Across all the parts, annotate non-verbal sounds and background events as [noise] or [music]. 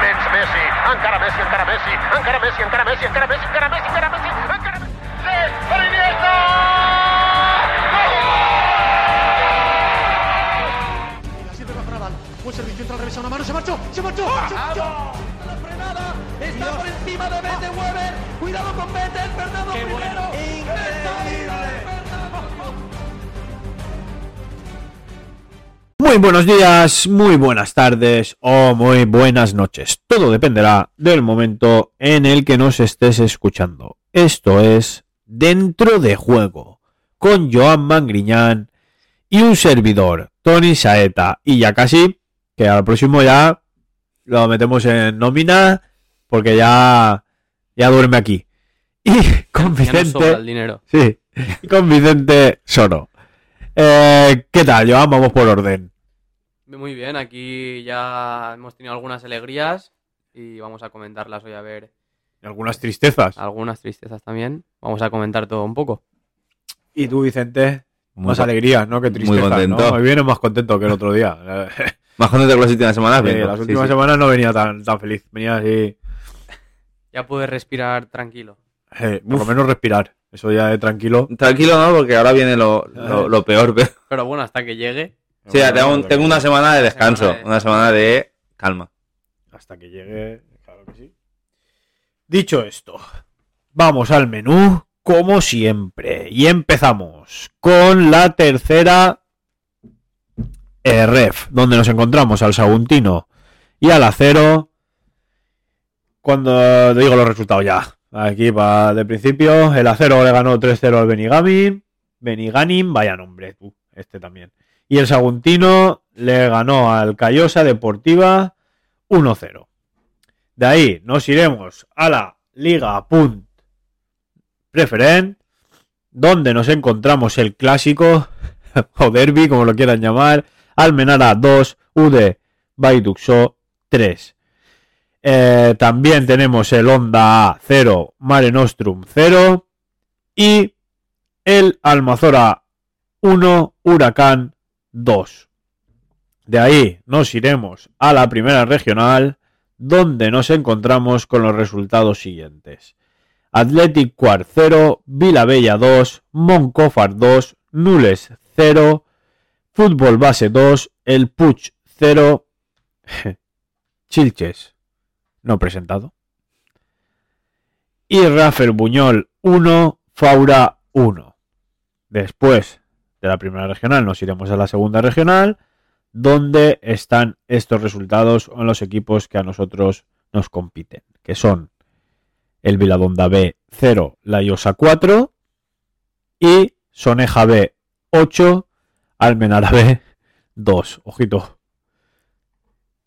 Menys Messi, encara Messi, encara Messi, encara Messi, encara Messi, encara Messi, encara Messi, encara Messi, encara Messi. Per Iniesta! Buen servicio, entra al revés a una mano, se marchó, se marchó, se marchó. La frenada, está por encima de Bete Weber. Cuidado con Bete, Fernando primero. Muy buenos días, muy buenas tardes o muy buenas noches. Todo dependerá del momento en el que nos estés escuchando. Esto es Dentro de Juego, con Joan Mangriñán y un servidor, Tony Saeta. Y ya casi, que al próximo ya lo metemos en nómina, porque ya, ya duerme aquí. Y con Ya nos sobra Vicente... el dinero. Sí, con Vicente Soro. Eh, ¿Qué tal, Joan? Vamos por orden. Muy bien, aquí ya hemos tenido algunas alegrías y vamos a comentarlas hoy a ver Algunas tristezas. algunas tristezas también. Vamos a comentar todo un poco. Y tú, Vicente, Muy más alegrías, ¿no? Que tristezas, contento. ¿no? Hoy vienes más contento que el otro día. [laughs] Más contento que las últimas semanas. Sí, las últimas sí. semanas no venía tan, tan feliz. Venía así, Ya puedes respirar tranquilo. eh, por lo menos respirar. Eso ya de tranquilo. Tranquilo, ¿no? Porque ahora viene lo, lo, [laughs] lo peor. pero- Pero bueno, hasta que llegue. Sí, ya tengo, un- tengo una semana de descanso. semana de- Una semana de calma. Hasta que llegue, claro que sí. Dicho esto, vamos al menú como siempre. Y empezamos con la tercera ref, donde nos encontramos al Saguntino y al Acero. Cuando digo los resultados ya. Aquí va de principio. El Acero le ganó 3-0 al Benigami. Beniganim, vaya nombre, tú, este también. Y el Saguntino le ganó al Callosa Deportiva 1-0. De ahí nos iremos a la Liga Punt Preferent, donde nos encontramos el clásico, [laughs] o derby, como lo quieran llamar, Almenara 2, UD Baiduxo 3. Eh, también tenemos el Honda A 0, Mare Nostrum 0 y el Almazora 1, Huracán 2. De ahí nos iremos a la primera regional, donde nos encontramos con los resultados siguientes. Athletic Quart 0, Vilabella 2, Moncofar 2, Nules 0, Fútbol Base 2, El Puig 0, [laughs] Chilches no presentado, y Rafael Buñol 1, Faura 1. Después de la primera regional nos iremos a la segunda regional, donde están estos resultados en los equipos que a nosotros nos compiten, que son el Viladonda B 0, La Iosa 4 y Soneja B 8, Almenara B 2. Ojito.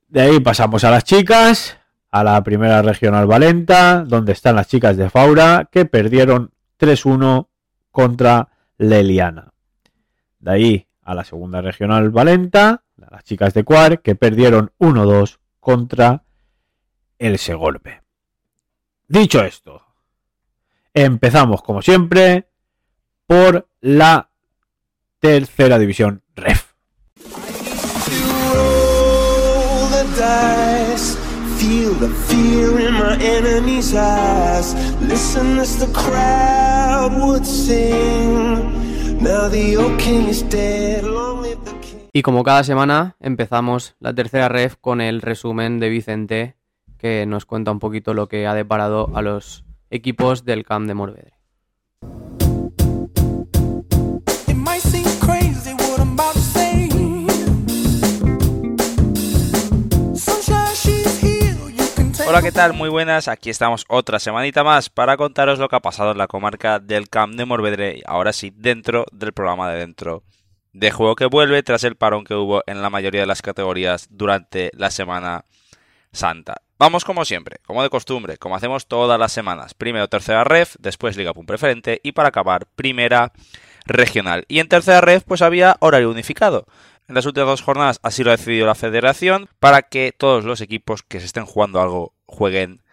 De ahí pasamos a las chicas, a la primera regional Valenta, donde están las chicas de Faura, que perdieron 3-1 contra Leliana. De ahí a la segunda regional Valenta, las chicas de Cuar, que perdieron 1-2 contra el Segorbe. Dicho esto, empezamos como siempre por la tercera división REF. Roll the dice. Feel the fear in my enemy's eyes. Listen as the crowd would sing. Now the old king is dead. Long live the king. Y como cada semana, empezamos la tercera ref con el resumen de Vicente, que nos cuenta un poquito lo que ha deparado a los equipos del Camp de Morvedre. Hola, ¿qué tal? Muy buenas. Aquí estamos otra semanita más para contaros lo que ha pasado en la comarca del Camp de Morvedre. Ahora sí, dentro del programa de dentro de juego que vuelve tras el parón que hubo en la mayoría de las categorías durante la Semana Santa. Vamos como siempre, como de costumbre, como hacemos todas las semanas. Primero tercera ref, después Liga Pum Preferente y para acabar primera regional. Y en tercera ref pues había horario unificado. En las últimas dos jornadas así lo ha decidido la federación para que todos los equipos que se estén jugando algo jueguen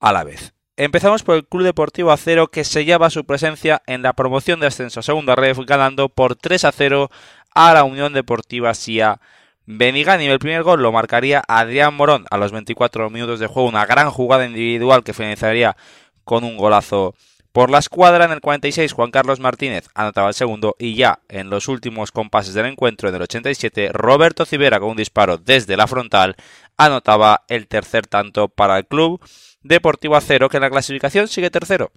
a la vez. Empezamos por el Club Deportivo Acero que sellaba su presencia en la promoción de ascenso a segunda ref ganando por 3 a 0 a la Unión Deportiva Sia Beniganim el primer gol lo marcaría Adrián Morón a los 24 minutos de juego, una gran jugada individual que finalizaría con un golazo por la escuadra en el 46 Juan Carlos Martínez anotaba el segundo y ya en los últimos compases del encuentro en el 87 Roberto Civera con un disparo desde la frontal anotaba el tercer tanto para el club Deportivo Acero que en la clasificación sigue tercero.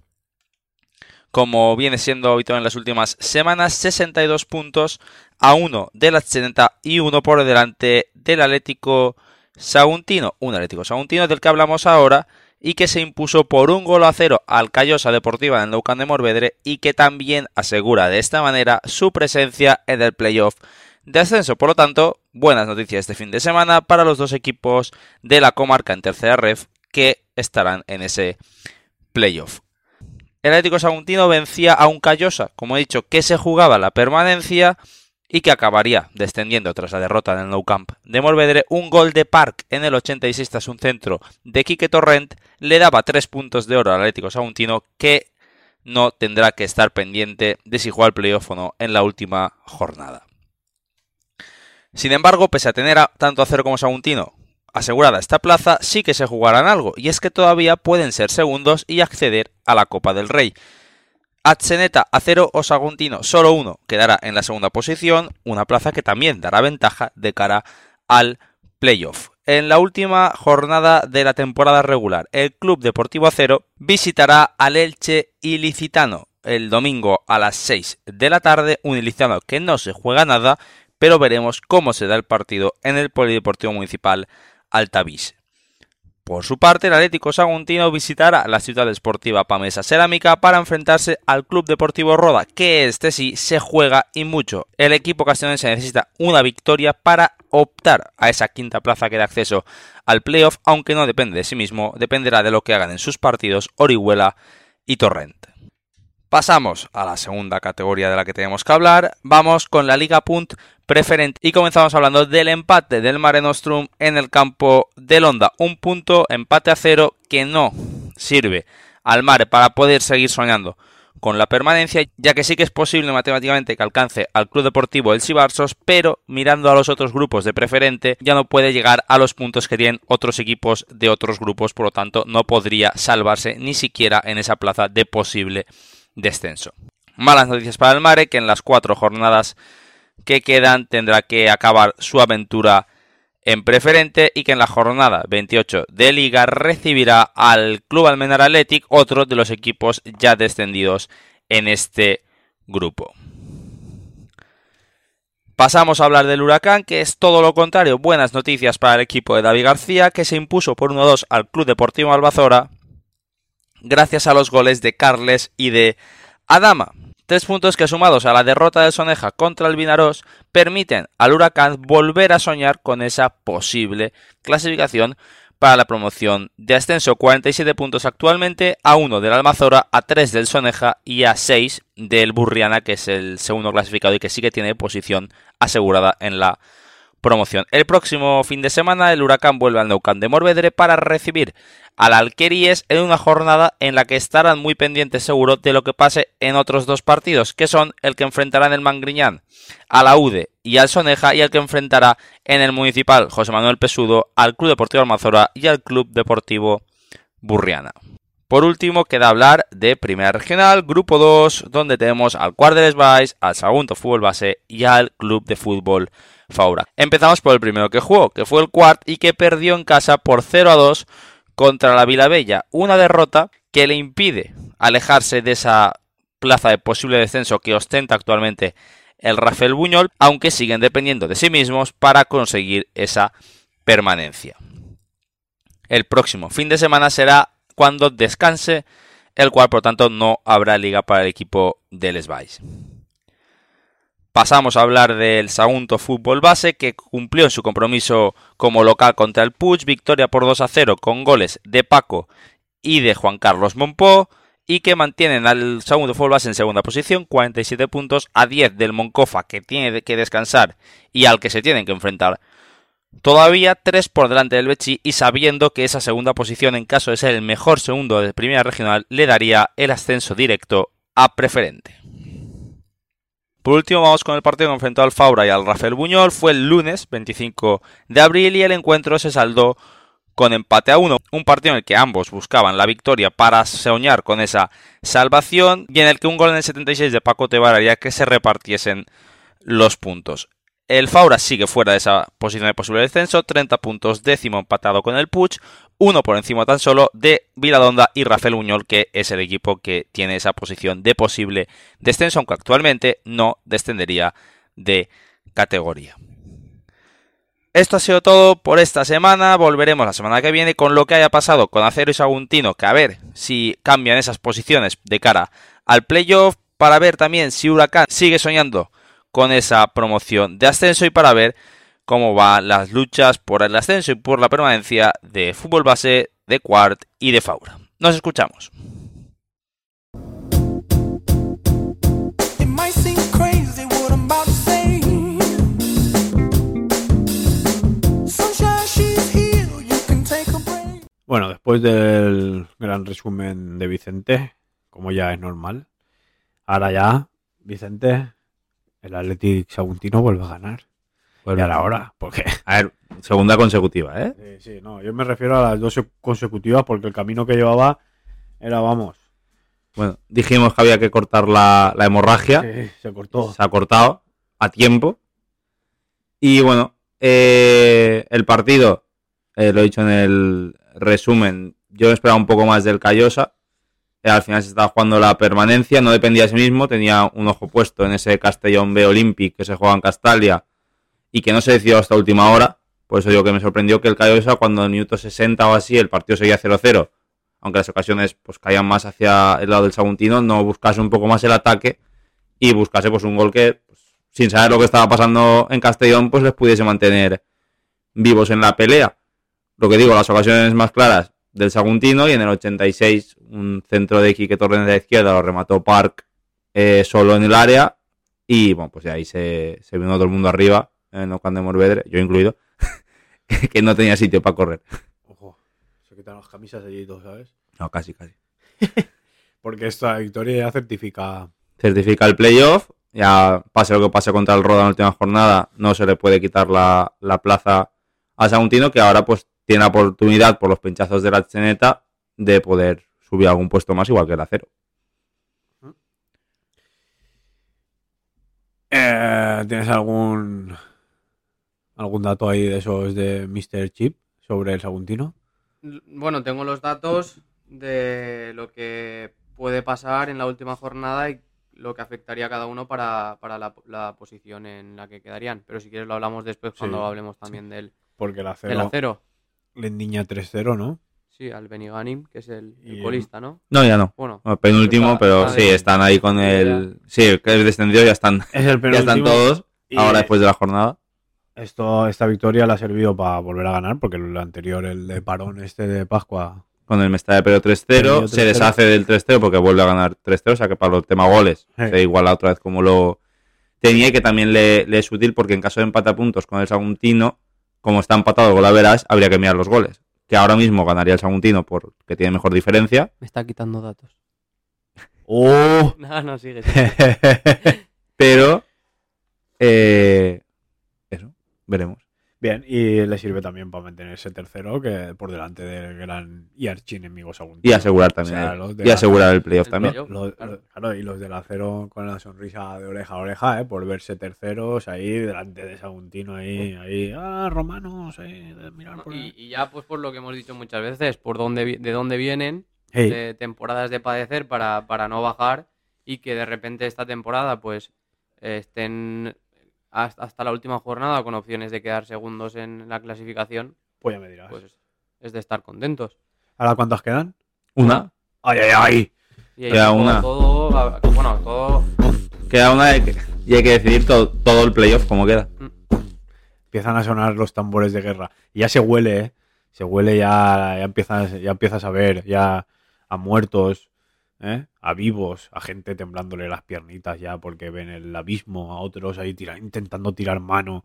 Como viene siendo habitual en las últimas semanas, 62 puntos a 1 de las 71 por delante del Atlético Saguntino, un Atlético Saguntino del que hablamos ahora y que se impuso por un gol a cero al Callosa Deportiva en el Leucán de Morvedre y que también asegura de esta manera su presencia en el playoff de ascenso. Por lo tanto, buenas noticias este fin de semana para los dos equipos de la comarca en tercera ref que estarán en ese playoff. El Atlético Saguntino vencía a un Callosa, como he dicho, que se jugaba la permanencia y que acabaría descendiendo tras la derrota en el Nou Camp de Morvedre. Un gol de Park en el 86 tras un centro de Quique Torrent le daba tres puntos de oro al Atlético Saguntino que no tendrá que estar pendiente de si juega el playoff o no en la última jornada. Sin embargo, pese a tener tanto a como Saguntino asegurada esta plaza, sí que se jugarán algo, y es que todavía pueden ser segundos y acceder a la Copa del Rey. Atseneta, Acero o Saguntino, solo uno quedará en la segunda posición, una plaza que también dará ventaja de cara al playoff. En la última jornada de la temporada regular, el Club Deportivo Acero visitará al Elche Ilicitano el domingo a las 6 de la tarde, un ilicitano que no se juega nada, pero veremos cómo se da el partido en el Polideportivo Municipal Altavís. Por su parte, el Atlético Saguntino visitará la ciudad deportiva Pamesa Cerámica para enfrentarse al Club Deportivo Roda, que este sí se juega y mucho. El equipo castellonense necesita una victoria para optar a esa quinta plaza que da acceso al playoff, aunque no depende de sí mismo, dependerá de lo que hagan en sus partidos Orihuela y Torrent. Pasamos a la segunda categoría de la que tenemos que hablar. Vamos con la Liga Punt preferente y comenzamos hablando del empate del Mare Nostrum en el campo de Honda. Un punto, empate a cero que no sirve al Mare para poder seguir soñando con la permanencia, ya que sí que es posible matemáticamente que alcance al Club Deportivo El Sibarsos, pero mirando a los otros grupos de preferente ya no puede llegar a los puntos que tienen otros equipos de otros grupos, por lo tanto no podría salvarse ni siquiera en esa plaza de posible descenso. Malas noticias para el Mare, que en las cuatro jornadas que quedan tendrá que acabar su aventura en preferente y que en la jornada 28 de liga recibirá al Club Almenar Athletic, otro de los equipos ya descendidos en este grupo. Pasamos a hablar del Huracán, que es todo lo contrario. Buenas noticias para el equipo de David García, que se impuso por 1-2 al Club Deportivo Albazora, gracias a los goles de Carles y de Adama. Tres puntos que sumados a la derrota de Soneja contra el Vinaros permiten al Huracán volver a soñar con esa posible clasificación para la promoción de ascenso. 47 puntos actualmente, a 1 del Almazora, a 3 del Soneja y a 6 del Burriana, que es el segundo clasificado y que sí que tiene posición asegurada en la promoción. El próximo fin de semana el Huracán vuelve al Neucán de Morvedre para recibir al Alqueries en una jornada en la que estarán muy pendientes seguro de lo que pase en otros dos partidos, que son el que enfrentará en el Mangriñán a la UDE y al Soneja y el que enfrentará en el Municipal José Manuel Pesudo al Club Deportivo Almazora y al Club Deportivo Burriana. Por último, queda hablar de Primera Regional, Grupo 2, donde tenemos al Cuardeles Vice, al Sagunto Fútbol Base y al Club de Fútbol Faura. Empezamos por el primero que jugó, que fue el Quart y que perdió en casa por 0 a 2 contra la Vilabella, una derrota que le impide alejarse de esa plaza de posible descenso que ostenta actualmente el Rafael Buñol, aunque siguen dependiendo de sí mismos para conseguir esa permanencia. El próximo fin de semana será cuando descanse, el cual por tanto no habrá liga para el equipo del Svice. Pasamos a hablar del Sagunto Fútbol Base, que cumplió su compromiso como local contra el Puig, victoria por 2 a 0 con goles de Paco y de Juan Carlos Monpó, y que mantienen al Sagunto Fútbol Base en segunda posición, 47 puntos a 10 del Moncofa, que tiene que descansar y al que se tienen que enfrentar. Todavía 3 por delante del Bechi y sabiendo que esa segunda posición, en caso de ser el mejor segundo de primera regional, le daría el ascenso directo a preferente. Por último, vamos con el partido que enfrentó al Faura y al Rafael Buñol. Fue el lunes 25 de abril y el encuentro se saldó con empate a uno. Un partido en el que ambos buscaban la victoria para soñar con esa salvación y en el que un gol en el 76 de Paco Tebar haría que se repartiesen los puntos. El Faura sigue fuera de esa posición de posible descenso, 30 puntos, décimo empatado con el Puch, uno por encima tan solo de Viladonda y Rafael Uñol, que es el equipo que tiene esa posición de posible descenso, aunque actualmente no descendería de categoría. Esto ha sido todo por esta semana. Volveremos la semana que viene con lo que haya pasado con Acero y Saguntino, que a ver si cambian esas posiciones de cara al playoff, para ver también si Huracán sigue soñando con esa promoción de ascenso y para ver cómo van las luchas por el ascenso y por la permanencia de fútbol base, de Quart y de Faura. Nos escuchamos. Bueno, después del gran resumen de Vicente, como ya es normal, ahora ya, Vicente, el Athletic Saguntino vuelve a ganar. Y a la hora, porque... A ver, segunda consecutiva, ¿eh? Sí, sí, no, yo me refiero a las dos consecutivas porque el camino que llevaba era, vamos, Bueno, dijimos que había que cortar la, la hemorragia. sí, se cortó. Se ha cortado a tiempo. Y bueno, eh, el partido, eh, lo he dicho en el resumen, yo esperaba un poco más del Callosa. Eh, al final se estaba jugando la permanencia, no dependía de sí mismo, tenía un ojo puesto en ese Castellón B Olympic que se juega en Castalia y que no se decidió hasta última hora. Por eso digo que me sorprendió que el Callosa, cuando en el minuto 60 o así el partido seguía 0-0, aunque las ocasiones pues caían más hacia el lado del Saguntino, no buscase un poco más el ataque y buscase pues un gol que, pues, sin saber lo que estaba pasando en Castellón, pues les pudiese mantener vivos en la pelea. Lo que digo, las ocasiones más claras del Saguntino y en el 86 un centro de Quique Torres de la izquierda lo remató Park eh, solo en el área y bueno, pues de ahí se, se vino todo el mundo arriba en Ocán de Morvedre, yo incluido, [laughs] que no tenía sitio para correr. Ojo, se quitan las camisas allí y todo, ¿sabes? No, casi, casi. [laughs] Porque esta victoria ya certifica... certifica el playoff. Ya pase lo que pase contra el Roda en la última jornada, no se le puede quitar la, la plaza a Saguntino, que ahora pues tiene la oportunidad por los pinchazos de la cheneta de poder subir algún puesto más igual que el acero. Eh, ¿Tienes algún algún dato ahí de esos de Mr. Chip sobre el Saguntino? Bueno, tengo los datos de lo que puede pasar en la última jornada y lo que afectaría a cada uno para, para la, la posición en la que quedarían. Pero si quieres lo hablamos después Sí, cuando hablemos también del, Porque el del acero, acero. le endiña 3-0, ¿no? Sí, al Beniganim, que es el, el el- colista, ¿no? No, ya no. Bueno, Bueno, penúltimo, Está- pero está sí, de- están ahí con el... Sí, que es descendido, ya están, Es el [laughs] ya están todos. y Ahora después de la jornada. Esto, esta victoria le ha servido para volver a ganar, porque el anterior, el de parón este de Pascua, Con el Mestalla pero 3-0, Perdió se 3-0. deshace del 3-0 porque vuelve a ganar 3-0, o sea que para el tema goles Sí. se iguala otra vez como lo tenía y que también le, le es útil porque en caso de empate a puntos con el Saguntino, como está empatado el gol a verás, habría que mirar los goles. Que ahora mismo ganaría el Saguntino porque tiene mejor diferencia, me está quitando datos. [laughs] ¡Oh! [laughs] No, no, sigue. sigue. [laughs] pero eh, eso, veremos. Bien, y le sirve también para mantenerse tercero, que por delante del gran y archienemigo Saguntino. Y asegurar también, O sea, y la- asegurar el playoff el también. playoff. Los- Claro. los- claro, y los del acero con la sonrisa de oreja a oreja, ¿eh? por verse terceros ahí delante de Saguntino, ahí, ahí, ah, romanos, ahí, de mirar por Y, ahí. y ya, pues por lo que hemos dicho muchas veces, por dónde, vi- de dónde vienen, Hey, de temporadas de padecer para, para no bajar y que de repente esta temporada pues eh, estén hasta, hasta la última jornada con opciones de quedar segundos en la clasificación, pues ya me dirás. pues es de estar contentos. ¿Ahora cuántas quedan? Una, ¡Ay, ay, ay! Y Queda todo- una. todo, bueno, todo queda una y hay que decidir todo, todo el playoff como queda. Empiezan a sonar los tambores de guerra. Y ya se huele, ¿eh? Se huele ya, ya empiezas, ya empiezas a ver, ya a muertos, ¿eh? a vivos, a gente temblándole las piernitas ya porque ven el abismo, a otros ahí tira- intentando tirar mano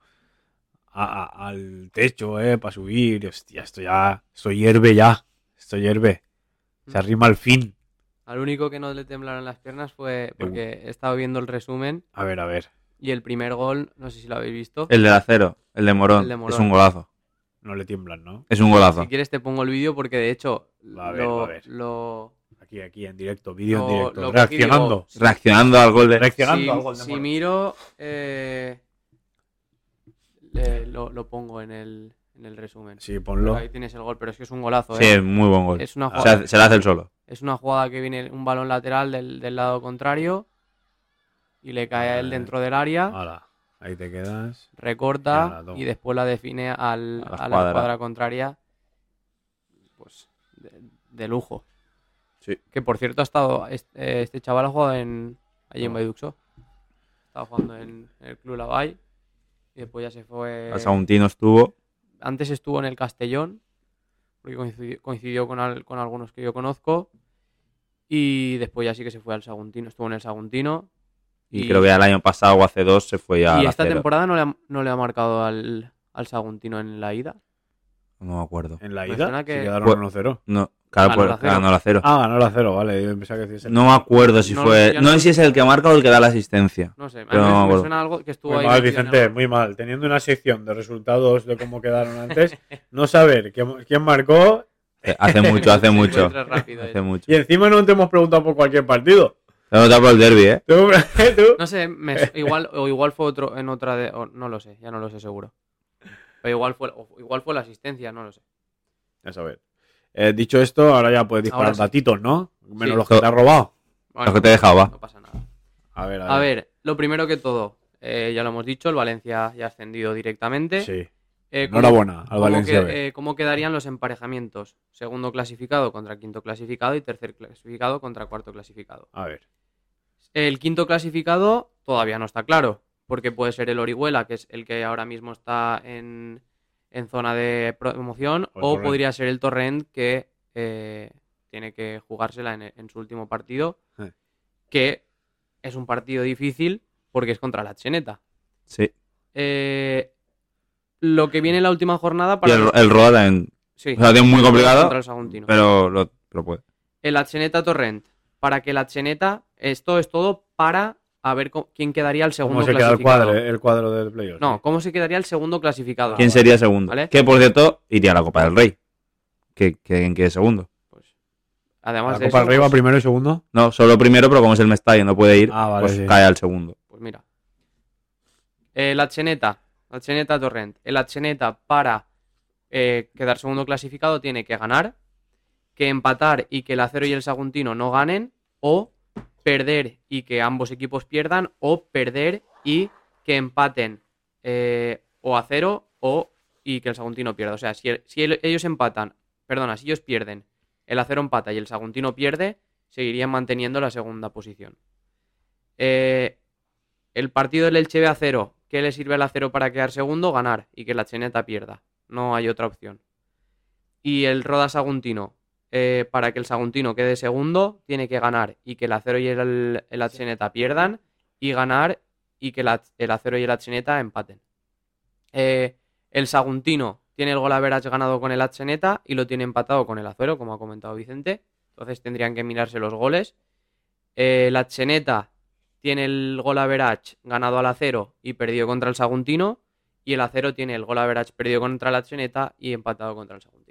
a- a- al techo, ¿eh? Para subir. Hostia, esto ya, esto hierve ya, esto hierve. Se arrima al fin. Al único que no le temblaron las piernas fue porque he estado viendo el resumen A ver, a ver. y el primer gol, no sé si lo habéis visto. El del acero, el de Morón. El de Morón. Es un golazo. No le tiemblan, ¿no? Es un golazo. Si quieres te pongo el vídeo porque de hecho Va a ver, lo, va a ver. lo- Aquí, aquí, en directo, vídeo en directo. reaccionando. digo, Reaccionando al gol de. Reaccionando si, al gol de si miro, eh, le- lo, lo pongo en el, en el resumen. Sí, ponlo. Ahí tienes el gol, pero es que es un golazo. Sí, ¿eh? es muy buen gol. Es una O jugada, sea, se la hace el solo. es una jugada que viene un balón lateral del, del lado contrario y le cae a él Vale. dentro del área, ahí te quedas. Recorta y después la define al- A la a la escuadra. escuadra contraria. Pues de, de lujo. Sí. Que por cierto ha estado. Este, este chaval ha jugado en. Allí en. Baiduxo. Estaba jugando en, en el Club Lavall. Y después ya se fue. Al Saguntino estuvo. Antes estuvo en el Castellón. Porque coincidió, coincidió con, al- con algunos que yo conozco. Y después ya sí que se fue al Saguntino. Estuvo en el Saguntino. Y, creo que el año pasado o hace dos se fue ya y esta temporada no le, ha, no le ha marcado al, al Saguntino en la ida. No me acuerdo. En la ida que- se quedaron Bueno, 1-0. No, claro, Ganó pues, el acero. ganó el acero. Ah, ganó el acero, vale. Yo pensaba que decías el- No me acuerdo si No, fue. No no- sé si es el que marca o el que da la asistencia. No sé, Pero no me me, suena algo que estuvo Muy ahí. mal, el Vicente, muy mal. Teniendo una sección de resultados de cómo quedaron antes, [laughs] no saber quién, quién marcó Eh, Hace mucho, hace mucho. Hace eh. mucho. y encima no te hemos preguntado por cualquier partido. Se nota por el derby, ¿eh? Tú, [laughs] tú- No sé, me igual, o igual fue otro en otra de. o no lo sé, ya no lo sé seguro. Pero igual fue, o igual fue la asistencia, no lo sé. A saber. Eh, dicho esto, ahora ya puedes disparar sí. datitos, ¿no? Menos Sí. los que te has robado. Bueno, Lo que te he dejado, va. No pasa nada. A ver, A ver, lo primero que todo, eh, ya lo hemos dicho, el Valencia ya ha ascendido directamente. Sí. Eh, ¿cómo- Enhorabuena al cómo Valencia que- eh, ¿Cómo quedarían los emparejamientos? Segundo clasificado contra quinto clasificado y tercer clasificado contra cuarto clasificado. A ver. El quinto clasificado todavía no está claro, porque puede ser el Orihuela, que es el que ahora mismo está en, en zona de promoción, O podría ser el Torrent, que eh, tiene que jugársela en, en su último partido, Eh. que es un partido difícil porque es contra la Cheneta. Sí. Eh, lo que viene en la última jornada Y para... el, el Roda también. Sí, O sea, tiene muy complicado, contra el Saguntino. pero lo, puede. el Acheneta Torrent. Para que la Acheneta, esto es todo para a ver quién quedaría el segundo ¿Cómo se queda el clasificado. cuadro, el cuadro del playoff? No, cómo se quedaría el segundo clasificado. ¿Quién sería segundo? Vale. Que por cierto, iría a la Copa del Rey. que que ¿Quién quede segundo? Pues, además La de Copa del Rey va pues- primero y segundo. No, solo primero, pero como es el Mestalla y no puede ir, Ah, vale, pues sí. cae al segundo. Pues mira. El Acheneta. Acheneta Torrent. El Acheneta para eh, quedar segundo clasificado tiene que ganar, que empatar y que el Acero y el Saguntino no ganen, o perder y que ambos equipos pierdan, o perder y que empaten eh, o Acero o y que el Saguntino pierda. O sea, si, si el- ellos empatan, perdona, si ellos pierden, el Acero empata y el Saguntino pierde, seguirían manteniendo la segunda posición. Eh, el partido del Elche a cero, ¿qué le sirve al acero para quedar segundo? Ganar y que la Cheneta pierda. No hay otra opción. Y el Roda Saguntino, eh, para que el Saguntino quede segundo, tiene que ganar y que el acero y el, el Acheneta pierdan y ganar y que el acero y el Acheneta empaten. Eh, el Saguntino tiene el gol average ganado con el Acheneta y lo tiene empatado con el acero, como ha comentado Vicente. Entonces tendrían que mirarse los goles. Eh, la Cheneta tiene el gol average ganado al acero y perdido contra el Saguntino. Y el acero tiene el gol average perdido contra la Cheneta y empatado contra el Saguntino.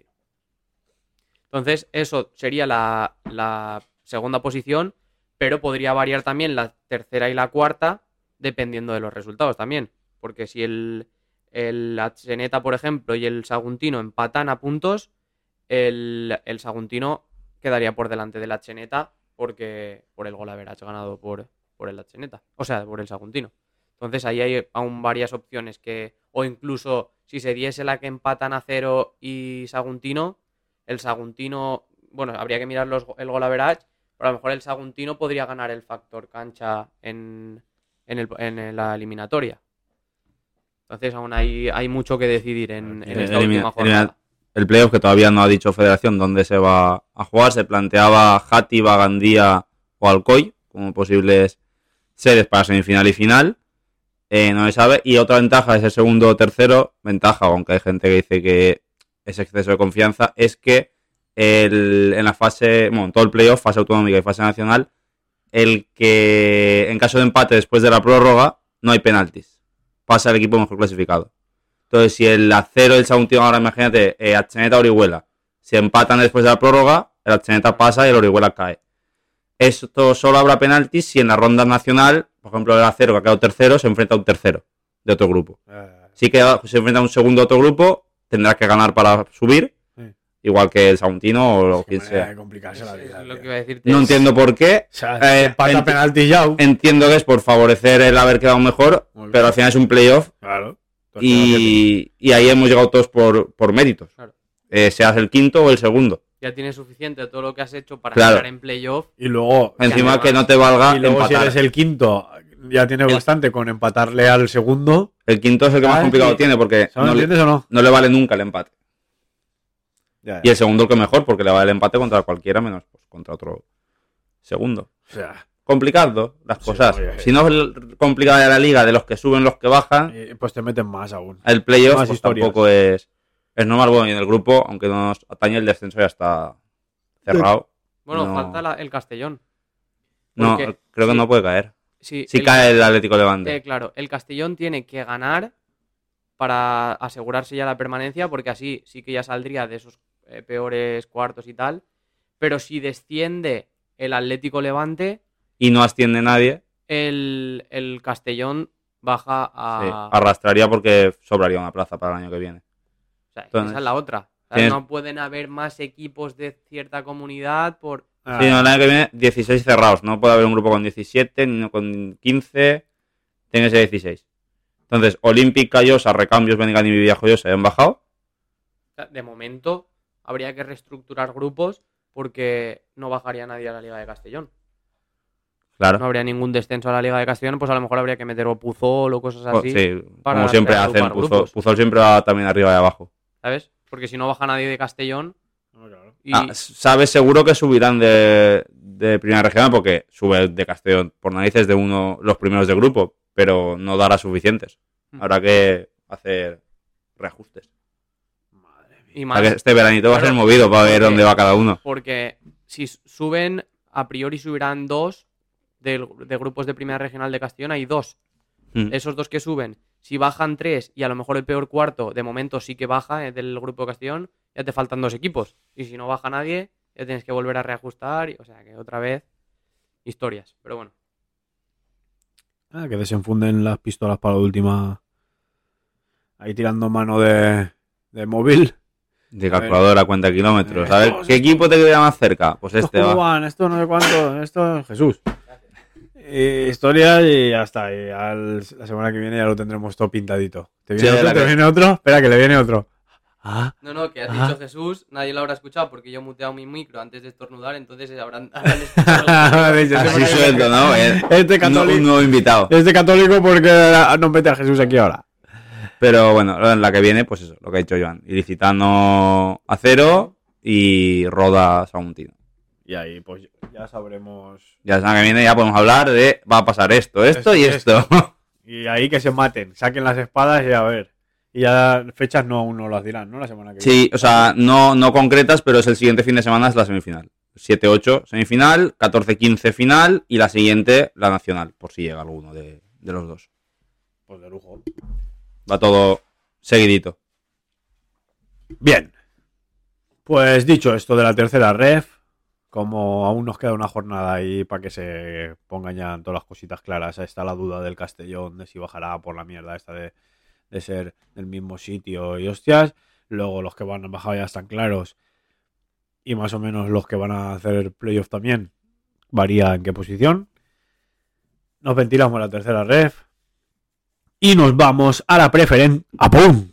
Entonces, eso sería la, segunda posición, pero podría variar también la tercera y la cuarta, dependiendo de los resultados también. Porque si el, el por ejemplo, y el Saguntino empatan a puntos, el, el Saguntino quedaría por delante de la Cheneta porque por el gol average ganado por, por el Cheneta, o sea, por el Saguntino. Entonces ahí hay aún varias opciones que, o incluso si se diese la que empatan a cero y Saguntino, el Saguntino, bueno, habría que mirar los, el gol average, pero a lo mejor el Saguntino podría ganar el factor cancha en, en, el- en la eliminatoria. Entonces aún hay, hay mucho que decidir en, en esta elimina- última jornada. El playoff que todavía no ha dicho Federación dónde se va a jugar, se planteaba Játiva, Gandía o Alcoy como posibles sedes para semifinal y final. Eh, no se sabe. Y otra ventaja es el segundo o tercero. Ventaja, aunque hay gente que dice que es exceso de confianza, es que el- en la fase, bueno, en todo el playoff, fase autonómica y fase nacional, el que en caso de empate después de la prórroga no hay penaltis. Pasa el equipo mejor clasificado. Entonces, si el acero y el Saguntino, ahora imagínate, eh, Acheneta Orihuela, si empatan después de la prórroga, el Acheneta pasa y el Orihuela cae. Esto solo habrá penaltis si en la ronda nacional, por ejemplo, el acero que ha quedado tercero, se enfrenta a un tercero de otro grupo. Eh, Si queda, se enfrenta a un segundo de otro grupo, tendrá que ganar para subir, Sí. igual que el Saguntino o quien manera sea. la vida. Es lo tío. que iba a decirte. No entiendo por qué. O sea, Eh, ent- penalti ya. Entiendo que es por favorecer el haber quedado mejor, pero al final es un playoff Claro. Que- y, y ahí hemos llegado todos por, por méritos. Claro. Eh, seas el quinto o el segundo. Ya tienes suficiente todo lo que has hecho para Claro. estar en playoff. Y luego, Encima además- que no te valga y luego si empatar. eres el quinto, ya tienes El- bastante con empatarle al segundo. El quinto es el que más complicado tiene porque no le, ¿Entiendes o no? no le vale nunca el empate. Ya, Y el segundo el que mejor porque le vale el empate contra cualquiera menos pues, contra otro segundo. O sea, Complicado las Sí, cosas. oye. Si no es complicada ya la liga de los que suben, los que bajan, y- pues te meten más aún. el playoff pues, tampoco es, es normal. Bueno, y en el grupo, aunque no nos atañe, el descenso ya está cerrado. Bueno, No. falta la- el Castellón. No, creo que sí. no puede caer. Sí, Si el- cae el Atlético Levante. eh, claro, el Castellón tiene que ganar para asegurarse ya la permanencia, porque así sí que ya saldría de esos eh, peores cuartos y tal. Pero si desciende el Atlético Levante, Y no asciende nadie. el, el Castellón baja a. sí, arrastraría porque sobraría una plaza para el año que viene. O sea, Entonces, esa es la otra. O sea, tienes- No pueden haber más equipos de cierta comunidad por. Ah, Sí, no, el año que viene 16 cerrados. No puede haber un grupo con 17, ni uno con 15. Tiene que ser 16. Entonces, Olympic, Callosa, Recambios, Benigani y Villajoyosa han bajado. de momento habría que reestructurar grupos porque no bajaría nadie a la Liga de Castellón. Claro. No habría ningún descenso a la Liga de Castellón, pues a lo mejor habría que meter o Puzol o cosas O- así. sí, para como siempre hacen. Puzol, siempre va también arriba y abajo. ¿Sabes? Porque si no baja nadie de Castellón. no, claro. Y, Ah, sabes seguro que subirán de, de primera regional porque sube de Castellón por narices de uno los primeros de grupo, pero no dará suficientes. Mm. Habrá que hacer reajustes. y O más. sea que este veranito va a ser movido para ver dónde va cada uno. Porque si suben, a priori subirán dos del- de, grupos de primera regional de Castellón, hay dos. Mm. Esos dos que suben, si bajan tres y a lo mejor el peor cuarto, de momento sí que baja eh, del grupo de Castellón, ya te faltan dos equipos. Y si no baja nadie, ya tienes que volver a reajustar. y- o sea que otra vez, historias. Pero bueno. Ah, que desenfunden las pistolas para la última. Ahí tirando mano de, de móvil. De calculadora, cuenta kilómetros. A ver, ¿qué equipo te queda más cerca? Pues este ¿Cómo va. van? Esto no sé cuánto. Esto Jesús. Eh, historia y ya está. Y al- la semana que viene ya lo tendremos todo pintadito. ¿Te viene Sí, otro? la ¿Te que- viene otro? Espera, que le viene otro. Ah, No, no, que has Ah. dicho Jesús, nadie lo habrá escuchado porque yo he muteado mi micro antes de estornudar, entonces habrán, habrán escuchado [laughs] Así suelto, ¿no? [laughs] Eh, Este católico, un nuevo invitado. este católico porque no mete a Jesús aquí ahora. Pero bueno, en la que viene, pues eso, lo que ha dicho Joan. Ilicitano a cero y Roda Saguntino. Y ahí pues ya sabremos. Ya la semana que viene ya podemos hablar de va a pasar esto, esto, Esto y y esto. Y ahí que se maten, saquen las espadas y a ver. Y ya fechas no aún no las dirán, ¿no? La semana que Sí, o sea, no, no concretas, pero es el siguiente fin de semana es la semifinal. 7-8 semifinal, 14-15 final y la siguiente la nacional, por si llega alguno de, de los dos. viene. Pues de lujo. Va todo seguidito. Bien. Pues dicho esto de la tercera ref, como aún nos queda una jornada ahí para que se pongan ya todas las cositas claras, está la duda del Castellón de si bajará por la mierda esta de, de ser del mismo sitio y hostias. Luego los que van a bajar ya están claros. Y más o menos los que van a hacer playoff también. Varía en qué posición. Nos ventilamos la tercera ref. Y nos vamos a la preferente. ¡A pum!